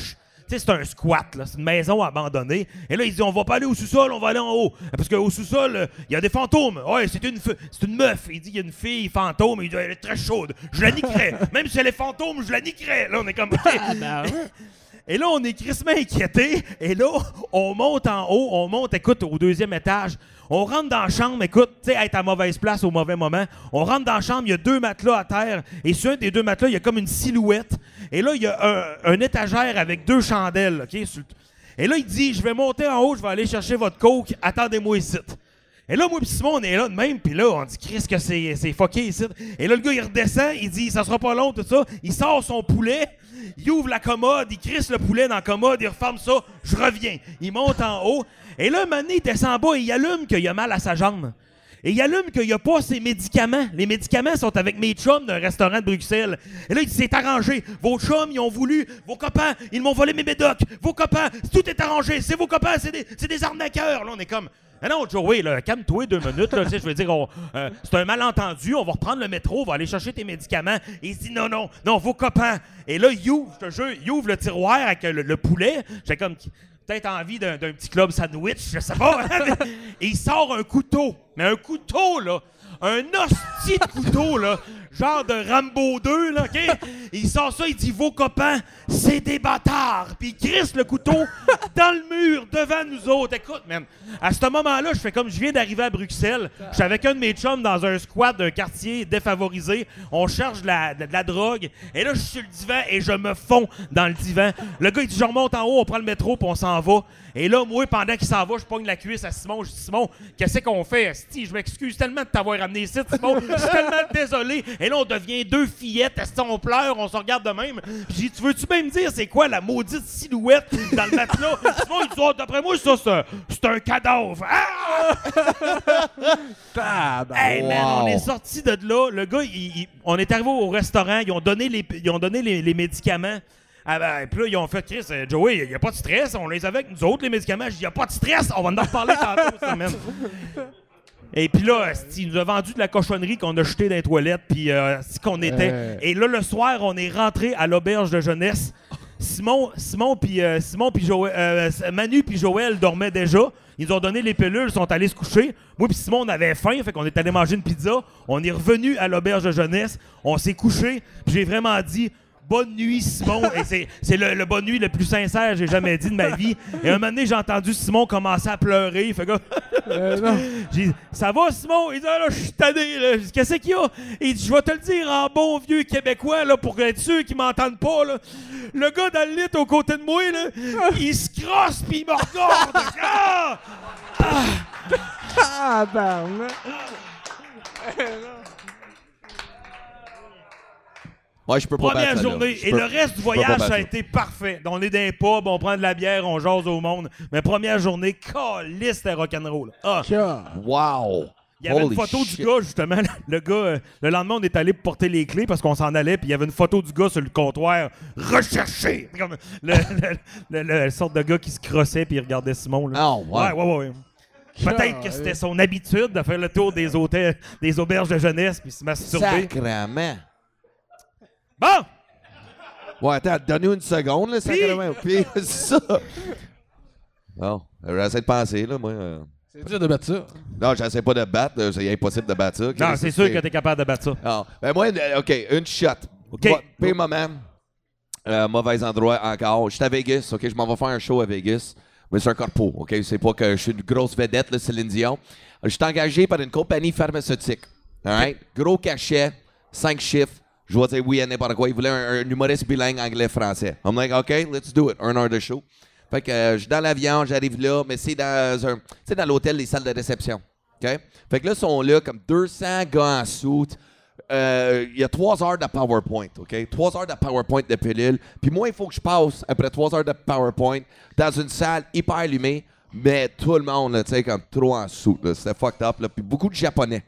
c'est un squat, là. C'est une maison abandonnée. Et là, il dit, on va pas aller au sous-sol, on va aller en haut. Parce qu'au sous-sol, euh, il y a des fantômes. Ouais, c'est une, c'est une meuf. Il dit, il y a une fille fantôme. Il dit, elle est très chaude. Je la niquerais. Même si elle est fantôme, je la niquerais. Là, on est comme, OK. Et là, on est crissement inquiété. Et là, on monte en haut, on monte, écoute, au deuxième étage. On rentre dans la chambre, écoute, tu sais, être à mauvaise place au mauvais moment. On rentre dans la chambre, il y a deux matelas à terre. Et sur un des deux matelas, il y a comme une silhouette. Et là, il y a un, étagère avec deux chandelles, OK? Et là, il dit, je vais monter en haut, je vais aller chercher votre coke. Attendez-moi ici. Et là, moi et Simon, on est là de même, puis là, on dit, Chris, que c'est c'est fucké ici. Et là, le gars, il redescend, il dit, ça sera pas long, tout ça. Il sort son poulet, il ouvre la commode, il crisse le poulet dans la commode, il referme ça, je reviens. Il monte en haut, et là, donné, il descend en bas et il allume qu'il a mal à sa jambe. Et il allume qu'il n'y a pas ses médicaments. Les médicaments sont avec mes chums d'un restaurant de Bruxelles. Et là, il c'est arrangé. Vos chums, ils ont voulu. Vos copains, ils m'ont volé mes médocs. Vos copains, tout est arrangé. C'est vos copains, c'est des, c'est des arnaqueurs. Là, on est comme. Ah non, Joey, là, calme-toi deux minutes. Là, je veux dire, euh, c'est un malentendu. On va reprendre le métro, on va aller chercher tes médicaments. Et il dit non, non, non, vos copains. Et là, il ouvre, je te jure, il ouvre le tiroir avec le, le poulet. J'ai comme envie d'un, d'un petit club sandwich, je sais pas. Et il sort un couteau. Mais un couteau, là. Un hostie de couteau, là. Genre de Rambo 2, là, OK? Il sort ça, il dit Vos copains, c'est des bâtards. Puis il crisse le couteau dans le mur, devant nous autres. Écoute, man, à ce moment-là, je fais comme je viens d'arriver à Bruxelles. Je suis avec un de mes chums dans un squat d'un quartier défavorisé. On cherche de la, de la drogue. Et là, je suis sur le divan et je me fonds dans le divan. Le gars, il dit Je remonte en haut, on prend le métro, puis on s'en va. Et là, moi, pendant qu'il s'en va, je pogne la cuisse à Simon. Je dis Simon, qu'est-ce qu'on fait, Esti? Je m'excuse tellement de t'avoir ramené ici, Simon. Je suis tellement désolé. Et là, on devient deux fillettes. Esti, on pleure, on se regarde de même. J'ai dit Tu veux-tu même me dire c'est quoi la maudite silhouette dans le matelas? Simon, il dit Oh, D'après moi, ça, c'est un- c'est un cadavre. Ah! Hey, man, Wow. on est sorti de là. Le gars, il- il- on est arrivé au restaurant. Ils ont donné les, ils ont donné les, les médicaments. Ah ben, puis là, ils ont fait, Chris, euh, Joey, il n'y a pas de stress. On les avait avec nous autres, les médicaments. Je dis, il n'y a pas de stress. On va en reparler tantôt, ça, man. Et puis là, il nous a vendu de la cochonnerie qu'on a jetée dans les toilettes, puis euh, esti, qu'on était. Euh. Et là, le soir, on est rentré à l'auberge de jeunesse. Simon, Simon puis euh, Simon puis Joël, euh, Manu puis Joël dormaient déjà. Ils ont donné les pilules, ils sont allés se coucher. Moi puis Simon, on avait faim, fait qu'on est allé manger une pizza. On est revenu à l'auberge de jeunesse. On s'est couché. Puis j'ai vraiment dit bonne nuit Simon. Et c'est, le, le bonne nuit le plus sincère que j'ai jamais dit de ma vie. Et un moment donné, j'ai entendu Simon commencer à pleurer. Il fait que Euh, j'ai dit, ça va, Simon? Il dit, ah, là, je suis tanné, là. Qu'est-ce qu'il y a? Il dit, je vais te le dire en bon vieux québécois, là, pour être sûr qu'ils m'entendent pas, là. Le gars dans le lit aux côtés de moi, là, il se crosse pis il me regarde. Ah! Ah, barne. Ouais, je peux pas Première battre journée. Et peux- le reste du voyage, ça a été parfait. On est dans les pubs, on prend de la bière, on jase au monde. Mais première journée, caliste, c'était rock'n'roll. Ah! Wow! Il y avait Holy une photo shit. du gars, justement. Le gars, euh, le lendemain, on est allé porter les clés parce qu'on s'en allait, puis il y avait une photo du gars sur le comptoir, recherché. Comme le, le, le- le- la sorte de gars qui se crossait puis il regardait Simon. Là. Ah, ouais. ouais, ouais, ouais. Peut-être que c'était son habitude de faire le tour des hôtels, des auberges de jeunesse puis se masturber. Sacrement. Bon! Ouais, attends, donne-nous une seconde, là, sacrément. Puis, c'est ça. Bon, j'essaie de penser, là, moi. euh. C'est dur de battre ça. Non, j'essaie pas de battre, euh, c'est impossible de battre ça. Non, c'est sûr que t'es capable de battre ça. Non. Ben moi, euh, OK, une shot. OK. Moi, Pire moment. Euh, mauvais endroit encore. Je suis à Vegas, OK? Je m'en vais faire un show à Vegas. Mais c'est un corpo, OK? C'est pas que je suis une grosse vedette, là, Céline Dion. Je suis engagé par une compagnie pharmaceutique. All right? Gros cachet, cinq chiffres. Je vais dire oui à n'importe quoi. Ils voulaient un, un humoriste bilingue anglais-français. I'm like, OK, let's do it. Un heure de show. Fait que euh, je suis dans l'avion, j'arrive là, mais c'est dans un, sais, dans l'hôtel, les salles de réception. OK? Fait que là, ils sont là comme 200 gars en soute. Euh, Il y a trois heures de PowerPoint, OK? Trois heures de PowerPoint de pilule. Puis moi, il faut que je passe, après trois heures de PowerPoint, dans une salle hyper allumée, mais tout le monde, tu sais, comme trop en soute. C'était fucked up. Là. Puis beaucoup de Japonais.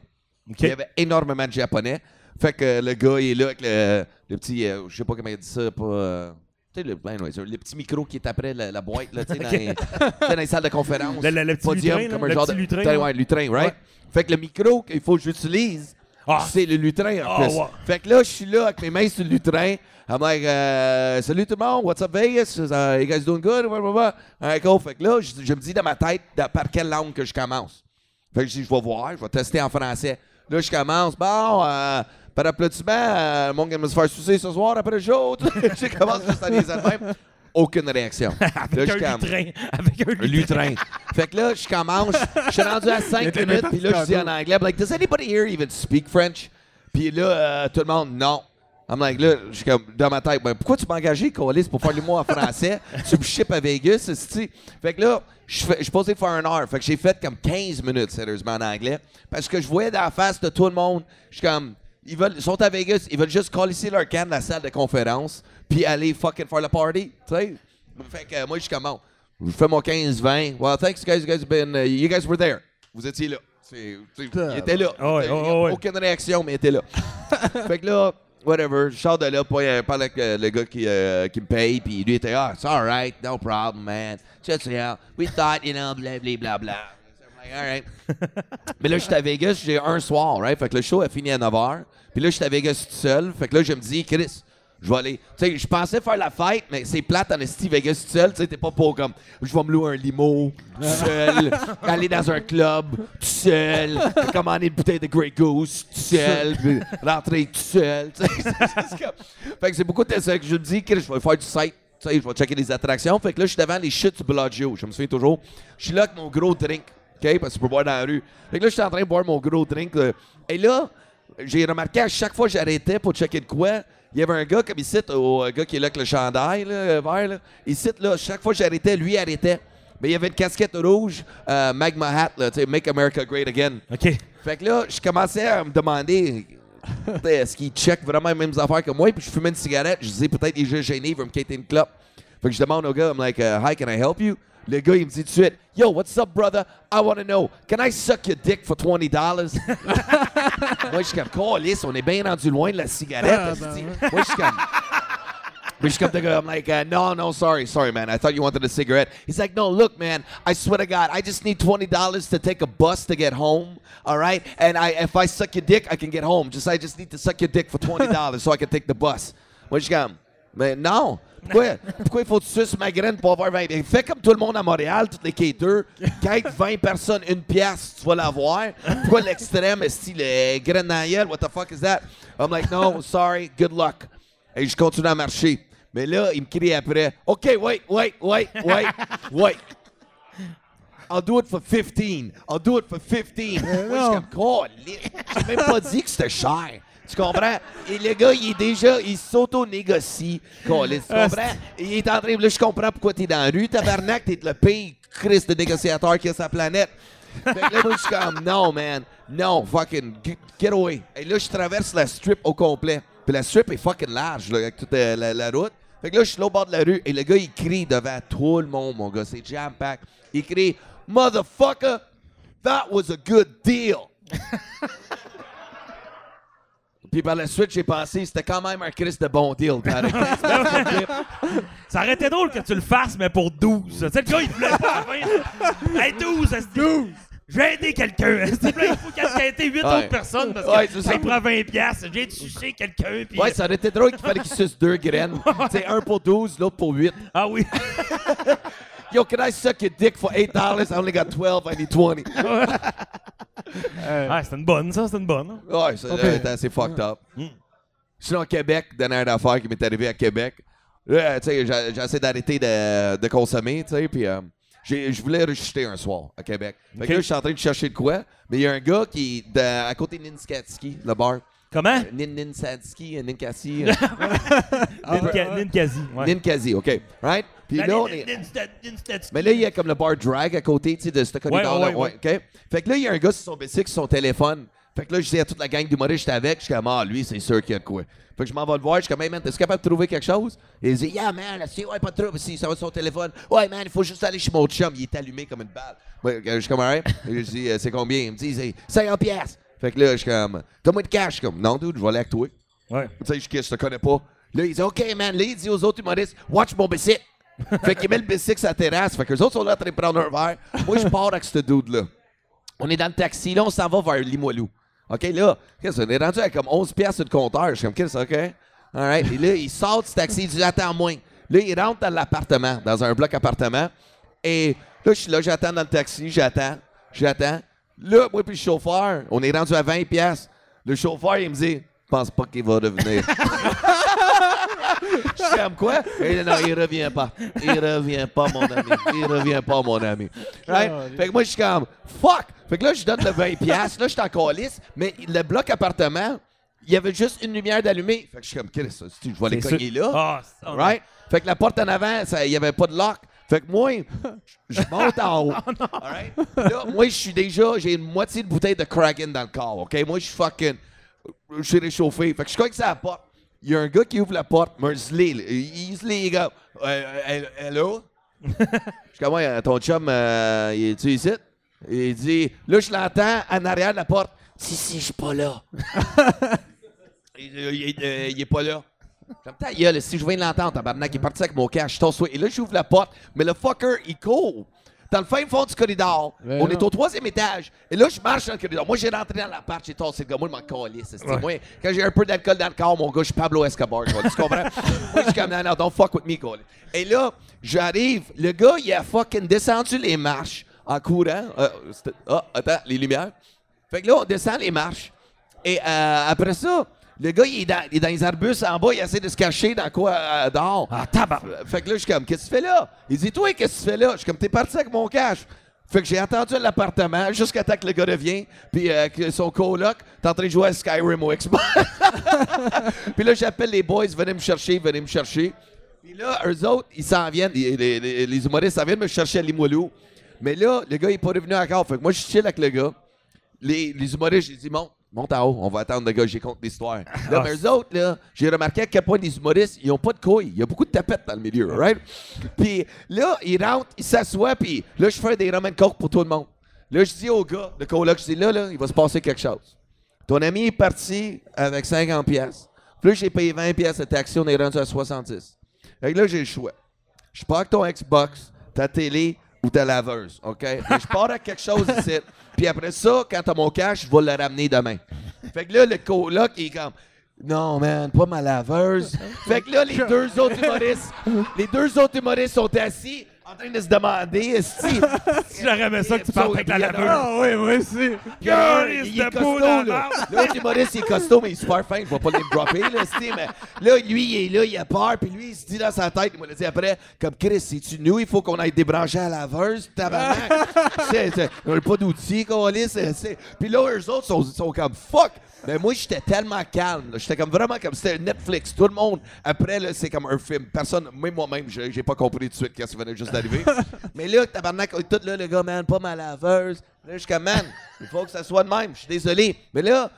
Il y avait énormément de Japonais. Fait que le gars, il est là avec le, le petit, euh, je sais pas comment il dit ça, pas... euh, tu sais, le, ben, ouais, le petit micro qui est après la, la boîte, là, tu sais, dans, les- tu sais, dans les salles de conférence. Le- le- le petit Podium, lutrin, là, comme un le genre petit de... lutrin, ouais, right? Ouais. Fait que le micro qu'il faut que j'utilise, Ah. c'est le lutrin, en Ah, plus. ouais. Fait que là, je suis là avec mes mains sur le lutrin. I'm like, euh, salut tout le monde, what's up Vegas? Uh, you guys doing good? Blah, blah, blah. Alright, cool. Fait que là, je, je me dis dans ma tête par quelle langue que je commence. Fait que je dis, je vais voir, je vais tester en français. Là, je commence, bon, euh, par applaudissement, le monde vient me se faire sucer ce soir après le show. je commence juste à les même. Aucune réaction. Avec là, un lutrin. Avec un Un lutrin. lutrin. fait que là, je commence. Je suis rendu à 5 était minutes, puis là, je dis en anglais, like, does anybody here even speak French? Puis là, euh, tout le monde, non. I'm like, là, je suis comme, dans ma tête, ben, pourquoi tu m'as engagé, Colis, pour faire l'humour en français? tu me ship à Vegas, tu Fait que là, je fais- je suis posé faire une heure. Fait que j'ai fait comme 15 minutes, sérieusement, en anglais. Parce que je voyais dans la face de tout le monde, je suis comme, ils, veulent, sont à Vegas, ils veulent juste colisser leur canne dans la salle de conférence, puis aller fucking faire le party, tu sais. Fait que euh, moi, je suis comme, bon, je fais mon 15-20. Well, thanks, guys. You guys, have been, uh, you guys were there. Vous étiez là. C'est- c'est- il était là. Ouais, Il ah. Aucune réaction, mais il était là. fait que là, whatever, je sors de là, puis euh, parle avec euh, le gars qui, euh, qui me paye, puis lui était, ah, it's alright, no problem, man. Just, you know, we thought, you know, blah, blah, blah, all right. Mais là, j'étais à Vegas, j'ai un soir, right? Fait que le show a fini à 9h. Puis là, j'étais à Vegas tout seul. Fait que là, je me dis, Chris, je vais aller. Tu sais, je pensais faire la fête, mais c'est plate en esti Vegas tout seul. Tu sais, t'es pas pour comme, je vais me louer un limo tout seul, aller dans un club tout seul, commander une bouteille de Grey Goose tout seul, puis rentrer tout seul. tu sais. C'est comme- fait que c'est beaucoup de ça que je me dis, Chris, je vais faire du site Tu sais, je vais checker les attractions. Fait que là, je suis devant les chutes du Bellagio. Je me souviens toujours. Je suis là avec mon gros drink. OK? Parce que tu peux boire dans la rue. Fait que là, je suis en train de boire mon gros drink. là. Et là, j'ai remarqué à chaque fois que j'arrêtais pour checker de quoi, il y avait un gars comme ici, au gars qui est là avec le chandail là, vert. Là. Ici, là, chaque fois que j'arrêtais, lui arrêtait. Mais il y avait une casquette rouge, euh, Magma Hat, là, tu sais, Make America Great Again. OK. Fait que là, je commençais à me demander t'sais, est-ce qu'il check vraiment les mêmes affaires que moi? Puis je fumais une cigarette. Je disais peut-être il est juste gêné, il veut me quitter une clope. Fait que je demande au gars, I'm like, uh, hi, can I help you? Le gars, il me dit tout de suite, Yo, what's up, brother? I want to know, can I suck your dick for $20? Moi, je suis comme, Calisse, on est bien rendu loin de la cigarette. Ah, Moi, je suis comme. But she come to go, I'm like, uh, no, no, sorry, sorry, man. I thought you wanted a cigarette. He's like, no, look, man, I swear to God, I just need $20 to take a bus to get home, all right? And I, if I suck your dick, I can get home. Just I just need to suck your dick for $20 so I can take the bus. Je suis comme, mais non. Pourquoi, pourquoi il faut que tu suces ma graine pour avoir 20 Fais comme tout le monde à Montréal, toutes les caters. Quête 20 personnes, une pièce, tu vas l'avoir. Pourquoi l'extrême, est-ce le graine dans? What the fuck is that? I'm like, no, sorry, good luck. Et je continue à marcher. Mais là, il me crie après, OK, wait, wait, wait, wait, wait. I'll do it for 15. I'll do it for 15. Moi, je suis comme, même pas dit que c'était cher. Tu comprends? Et le gars, il est déjà, il s'auto-négocie. Tu comprends? Il est en train, là, je comprends pourquoi t'es dans la rue, tabarnak, t'es le pire Christ de négociateur qu'il y a la planète. Fait que là, moi, je suis comme, non, man. Non, fucking, get, get away. Et là, je traverse la strip au complet. Puis la strip est fucking large, là, avec toute euh, la, la route. Fait que là, je suis là au bord de la rue et le gars, il crie devant tout le monde, mon gars. C'est jam-pack. Il crie, Motherfucker, that was a good deal. Puis par la suite, j'ai pensé, c'était quand même un Christ de bon deal. pareil. Ça aurait été drôle que tu le fasses, mais pour 12. Tu sais, le gars, il voulait pas. Hey, 12, ça se dit. 12! Je vais aider quelqu'un. Il faut qu'il y ait 8 Ouais. autres personnes parce que Ouais, c'est ça. ça prend 20 piastres. Je viens de sucer quelqu'un. puis- ouais, ça aurait été drôle qu'il fallait qu'il suce deux graines. C'est un pour 12, l'autre pour 8. Ah oui. Yo, can I suck your dick for $8? I only got 12, I need 20. Ah, c'était une bonne, ça. C'était une bonne. hein? Ouais, ça Ok. c'est assez fucked up. Sinon, à Québec, dernière affaire qui m'est arrivée à Québec, là, tu sais, j'ai essayé d'arrêter de, de consommer, tu sais, puis euh, j'ai- je voulais rechuter un soir à Québec. Fait que là, je suis en train de chercher de quoi, mais il y a un gars qui est de- à côté de Ninskatsky, le bar. Comment? Nin Ninsatsky, Ninkasi, euh, Ninka- Ninkasi. Ouais. Ninkasi, OK, right? Puis Ben, là, on est... Mais là, il y a comme le bar drag à côté, tu sais, de ce corridor-là. ouais, ouais. OK? Fait que là, il y a un gars sur son bicycle, sur son téléphone. Fait que là, je dis à toute la gang d'humoristes que j'étais avec, je suis comme, ah, lui, c'est sûr qu'il y a de quoi. Fait que je m'en vais le voir, je suis comme, hey, man, t'es capable de trouver quelque chose? Et il dit, yeah, man, si, ouais, pas de trouble, si, ça va sur son téléphone. Ouais, man, il faut juste aller chez mon chum, il est allumé comme une balle. Ouais, je suis comme, je dis, euh, c'est combien? Il me dit, c'est 50 pièces. Fait que là, je suis comme, donne-moi de cash. Je suis comme, non, dude, je vais aller avec toi. Ouais. Tu sais, je, je te connais pas. Là, il dit, OK, man. Là, il dit aux autres humoristes, watch mon bicycle. Fait qu'il met le bicycle sur la terrasse. Fait que les autres sont là en prendre un verre. Moi, je pars avec ce dude-là. On est dans le taxi. Là, on s'en va vers Limoilou. OK, là, qu'est-ce qu'on est rendu avec comme 11 piastres sur le compteur. Je suis comme, qu'est-ce OK? All right. Et là, il sort du taxi. Il dit, attends moins. Là, il rentre dans l'appartement, dans un bloc appartement. Et là, je suis là, j'attends dans le taxi. J'attends. J'attends. Là, moi puis le chauffeur, on est rendu à 20 piastres. Le chauffeur, il me dit, pense pas qu'il va revenir. Je suis comme quoi? Et non, il revient pas. Il revient pas, mon ami. Il revient pas, mon ami. Right? Fait que moi, je suis comme, fuck! Fait que là, je donne le 20$. piastres. Là, je suis en calice. Mais le bloc appartement, il y avait juste une lumière d'allumée. Fait que je suis comme, qu'est-ce que c'est? Je vais les cogner là. Ah, ça- Right? Fait que la porte en avant, ça- il n'y avait pas de lock. Fait que moi, je monte en haut. Alright? Là, moi, je suis déjà, j'ai une moitié de bouteille de Kraken dans le corps, OK? Moi, je suis fucking, je suis réchauffé. Fait que je que c'est la porte. Il y a un gars qui ouvre la porte, il se les gars. Euh, hello? Je suis comme, ouais, ton chum, euh, il est-tu ici? Il dit, là, je l'entends en arrière de la porte. Si, si, je suis pas là. il, il- euh, il est pas là. Comme ta gueule, si je viens de l'entendre, tabarnak, il est parti avec mon cash, je t'en souhaite. Et là, j'ouvre la porte, mais le fucker, il court. Dans le fin fond du corridor, Ben on non. est au troisième étage. Et là, je marche dans le corridor. Moi, j'ai rentré dans l'appart, j'ai tassé le gars. Moi, je m'en calisse. Ouais. Moi, quand j'ai un peu d'alcool dans le corps, mon gars, je suis Pablo Escobar. quoi. Tu comprends? Moi, je suis comme, non, non, don't fuck with me, quoi. Et là, j'arrive. Le gars, il a fucking descendu les marches en courant. Euh, Ah, attends, les lumières. Fait que là, on descend les marches. Et euh, après ça, Le gars, il est, dans, il est dans les arbustes en bas, il essaie de se cacher dans quoi euh, dehors. Ah, tabac. Fait que là, je suis comme, qu'est-ce que tu fais là? Il dit, toi, qu'est-ce que tu fais là? Je suis comme, t'es parti avec mon cash. Fait que j'ai attendu à l'appartement jusqu'à temps que le gars revienne, puis euh, que son coloc, t'es en train de jouer à Skyrim au Xbox. puis là, j'appelle les boys, venez me chercher, venez me chercher. Puis là, eux autres, ils s'en viennent, les, les- les- les humoristes s'en viennent me chercher à Limoilou. Mais là, le gars, il est pas revenu encore. Fait que moi, je chill avec le gars. Les, les humoristes, j'ai dit, monte, monte en haut, on va attendre le gars, j'ai compte l'histoire. Là, mais eux autres, là, j'ai remarqué à quel point les humoristes, ils ont pas de couilles. Il y a beaucoup de tapettes dans le milieu, right? Puis là, ils rentrent, ils s'assoient, puis là, je fais des rum and coke pour tout le monde. Là, je dis au gars, le coloc, je dis, là, là, il va se passer quelque chose. Ton ami est parti avec 50 pièces. Puis là, j'ai payé 20 pièces de taxi, on est rendu à 70. Fait que là, j'ai le choix. Je pars avec ton Xbox, ta télé ou ta laveuse, OK? Mais je pars avec quelque chose ici. Puis après ça, quand t'as mon cash, je vais le ramener demain. Fait que là, le coloc, il est comme... Non, man, pas ma laveuse. Fait que là, les deux autres humoristes, les deux autres humoristes sont assis en train de se demander, est-ce J'aurais aimé ça que tu parles avec la laveuse. Ah oui, moi aussi. Puis là, Calice il est de bout dans là. la L'autre humoriste, il est costaud, mais il est super fin. Je vais pas le dropper, là, c'ti, mais là, lui, il est là, il a peur, puis lui, il se dit dans sa tête, il m'a dit après, comme Chris, c'est-tu nous, il faut qu'on aille débrancher à la laveuse, tabarnak? c'est, c'est, on n'a pas d'outils, qu'on c'est, c'est. Puis là, eux autres sont, sont comme fuck. Mais moi, j'étais tellement calme. là. J'étais comme vraiment comme c'était Netflix. Tout le monde, après, là, c'est comme un film. Personne, même moi-même, j'ai j'ai pas compris tout de suite qu'est-ce qui venait juste d'arriver. Mais là, tabarnak, tout là, le gars, man, pas ma laveuse. Là, je suis comme, man, il faut que ça soit de même. Je suis désolé. Mais là,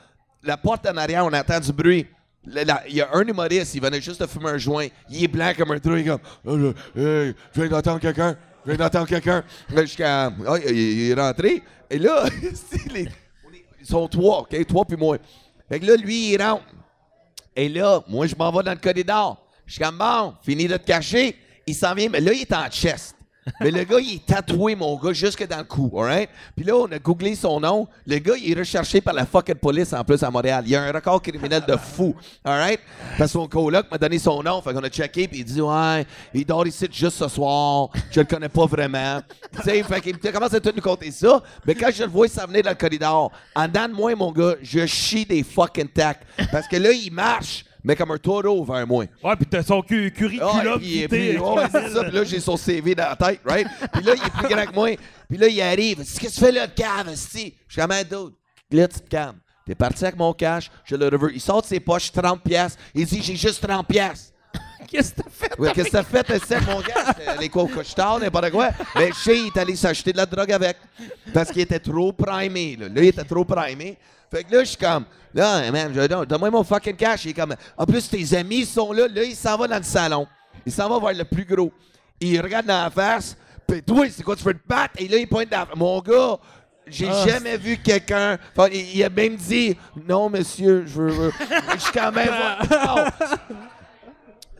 la porte en arrière, on entend du bruit. Là, là, Il y a un humoriste, il venait juste de fumer un joint. Il est blanc comme un trou. Il est comme, Oh, là, hey, je viens d'entendre quelqu'un. Je viens d'entendre quelqu'un. Là, je suis comme, Ah, il, il est rentré. Et là, c'est les- sont trois, OK? Trois puis moi. Fait que là, lui, il rentre. Et là, moi, je m'en vais dans le corridor. Je suis comme, bon, fini de te cacher. Il s'en vient, mais là, il est en chest. Mais le gars, il est tatoué, mon gars, jusque dans le cou, alright? Puis là, on a googlé son nom. Le gars, il est recherché par la fucking police, en plus, à Montréal. Il a un record criminel de fou, alright? Parce que son coloc m'a donné son nom. Fait qu'on a checké, puis il dit, ouais, il dort ici juste ce soir. Je le connais pas vraiment. Tu sais, fait qu'il commence à tout nous compter ça? Mais quand je le vois s'en venir dans le corridor, en dedans de moi, mon gars, je chie des fucking tacs. Parce que là, il marche, mais comme un taureau vers moi. Ouais, pis t'as son cu Ah, curriculum et puis, puis, ouais, c'est ça. Puis là, j'ai son CV dans la tête, right? Puis là, il est plus grand que moi. Puis là, il arrive. Qu'est-ce que tu fais là, de cave, esti? Je suis comme un d'autre. Là, tu te calmes. T'es parti avec mon cash, je le reverse. Il sort de ses poches 30 pièces. Il dit, j'ai juste 30 pièces. Qu'est-ce que t'as fait? Oui, qu'est-ce que t'as fait, avec mon gars? C'était Les quoi au n'importe quoi. Mais sais, il est allé s'acheter de la drogue avec. Parce qu'il était trop primé, là. Là, il était trop primé. Fait que là, je suis comme, là, man, donne-moi mon fucking cash. Il est comme, en plus, tes amis sont là. Là, il s'en va dans le salon. Il s'en va voir le plus gros. Il regarde dans la face. Puis toi, c'est quoi, tu veux te battre? Et là, il pointe dans la Mon gars, j'ai Ah, jamais vu quelqu'un. Enfin, il, il a même dit, non, monsieur, je veux. je suis quand même.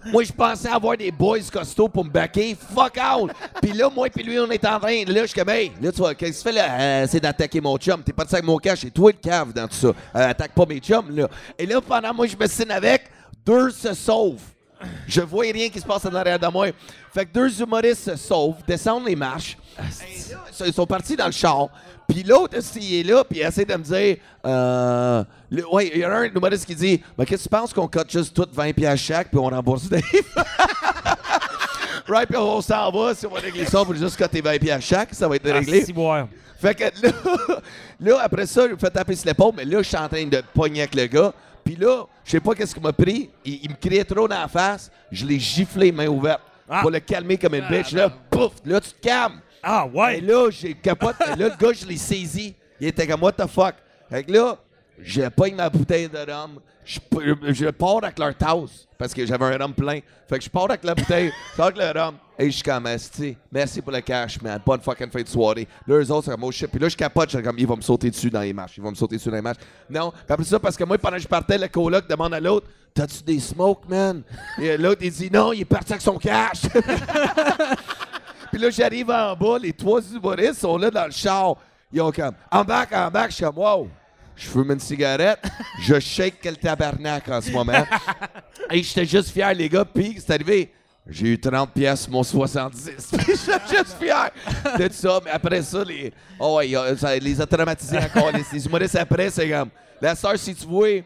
Moi, je pensais avoir des boys costauds pour me backer. Fuck out! Puis là, moi puis lui, on est en train. Là, je suis comme, là, tu vois, qu'est-ce que tu fais là? Euh, c'est d'attaquer mon chum. T'es parti avec mon cash. C'est toi le cave dans tout ça. Euh, attaque pas mes chums, là. Et là, pendant moi, je me signe avec, deux se sauvent. Je vois rien qui se passe en arrière de moi. Fait que deux humoristes se sauvent, descendent les marches. Et là, ils sont partis dans le char. Puis l'autre, il est là, puis il essaie de me dire, euh, le- ouais, il y en a un humoriste qui dit, mais qu'est-ce que tu penses qu'on cote juste toutes 20 pièces chaque, puis on rembourse Dave? right, puis on s'en va, si on va régler ça, on va juste coter 20 pièces chaque, ça va être réglé. Ah. Fait que là, là, après ça, je me fais taper sur l'épaule, mais là, je suis en train de pogner avec le gars. Puis là, je sais pas qu'est-ce qu'il m'a pris. Il, il me criait trop dans la face. Je l'ai giflé, main ouverte, Ah. pour le calmer comme une bitch. Là, pouf, là, tu te calmes. Ah, Et ouais. là, j'ai capote. là, le gars, je l'ai saisi. Il était comme, what the fuck? Fait que là, je pogne ma bouteille de rhum. Je, pars avec leur tasse parce que j'avais un rhum plein. Fait que je pars avec la bouteille, je pars avec le rhum. Et je suis comme, merci pour le cash, man. Bonne fucking fin de soirée. Là, eux autres, c'est comme, oh shit. Puis là, je capote, je suis comme, il va me sauter dessus dans les marches. Il va me sauter dessus dans les marches. Non. Puis après ça, parce que moi, pendant que je partais, le coloc demande à l'autre, T'as-tu des smokes, man? Et l'autre, il dit, non, il est parti avec son cash. Puis là, j'arrive en bas, les trois humoristes sont là dans le char. Ils ont comme, en back, en back. Je suis comme, wow. Je fume une cigarette. je shake quel tabarnak en ce moment. Et j'étais juste fier, les gars. Puis c'est arrivé. J'ai eu 30 pièces mon 70. Puis j'étais juste fier de ça. Mais après ça, les, oh ouais, ça les a traumatisés encore. les, les humoristes après, c'est comme, la sœur, si tu vois,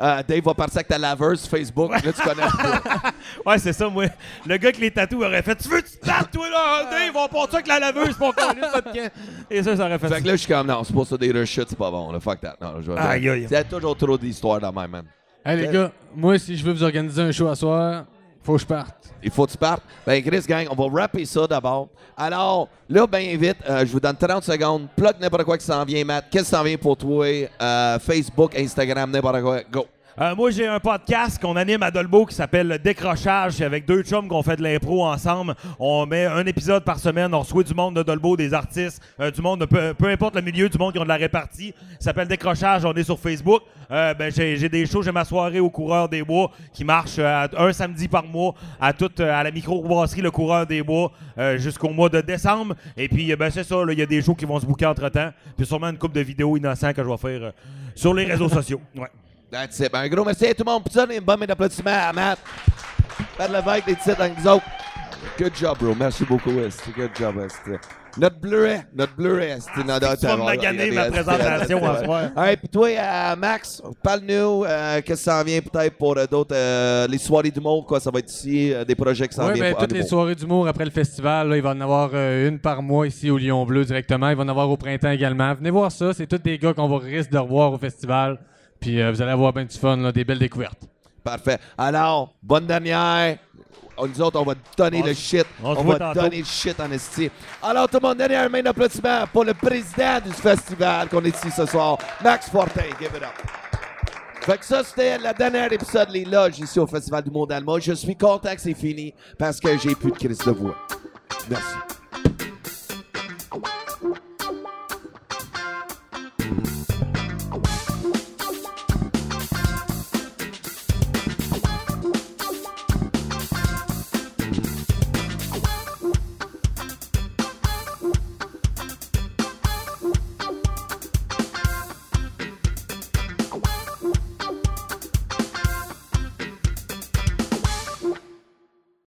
Euh, Dave va partir avec ta laveuse Facebook. Là, tu connais. Ouais, c'est ça, moi. Le gars qui les tatous aurait fait Tu veux que tu te battes, toi, là? Dave, on part ça avec la laveuse pour qu'on camp. Et ça, ça aurait fait, fait que là, je suis comme, non, c'est pas ça des reshits, c'est pas bon. Là. Fuck that. Non, je vais Aïe, aïe. Il y a toujours trop d'histoires dans ma man. Hey, les gars, moi, si je veux vous organiser un show à soir, faut que je parte. Il faut que tu partes. Ben, Chris, gang, on va rapper ça d'abord. Alors, là, ben vite, euh, je vous donne 30 secondes. Plug n'importe quoi qui s'en vient, Matt. Qu'est-ce qui s'en vient pour toi? Euh, Facebook, Instagram, n'importe quoi. Go. Euh, moi, j'ai un podcast qu'on anime à Dolbeau qui s'appelle Le Décrochage. Avec deux chums qu'on fait de l'impro ensemble. On met un épisode par semaine. On reçoit du monde de Dolbeau, des artistes, euh, du monde, de peu, importe le milieu, du monde qui ont de la répartie. Ça s'appelle Décrochage. On est sur Facebook. Euh, ben, j'ai des shows. J'ai ma soirée au Coureur des Bois qui marche un samedi par mois à, toute, à la microbrasserie Le Coureur des Bois jusqu'au mois de décembre. Et puis, ben, c'est ça. Il y a des shows qui vont se booker entre-temps. Puis sûrement une couple de vidéos innocentes que je vais faire sur les réseaux sociaux. That's it. Ben, un gros merci à tout le monde. Puis ça, une bonne main d'applaudissements à Matt. Pat Lévesque, des titres avec nous autres. Good job, bro. Merci beaucoup, Esti. Good job, Esti. Notre bleuet, notre bleuet, Esti. Notre- Tu vas me maganer ma présentation soir. Hey, puis toi, euh, Max, parle-nous, euh, qu'est-ce qui s'en vient peut-être pour euh, d'autres, euh, les soirées du monde, quoi, ça va être ici, euh, des projets qui s'en Oui, viennent ben, pour- en toutes les soirées d'humour après le festival, là, il va en avoir euh, une par mois ici au Lion Bleu directement. Il va en avoir au printemps également. Venez voir ça. C'est tous des gars qu'on va risque de revoir au festival. Puis euh, vous allez avoir bien du fun, là, des belles découvertes. Parfait. Alors, bonne dernière. On- Nous autres, on va te donner On le shit. on va tantôt. donner le shit en esti. Alors, tout le monde, dernière main d'applaudissement pour le président du festival qu'on est ici ce soir, Max Fortin. Give it up. Fait que ça, c'était le dernier épisode Les Loges ici au Festival du Monde Allemand. Je suis content que c'est fini parce que j'ai plus de crise de voix. Merci.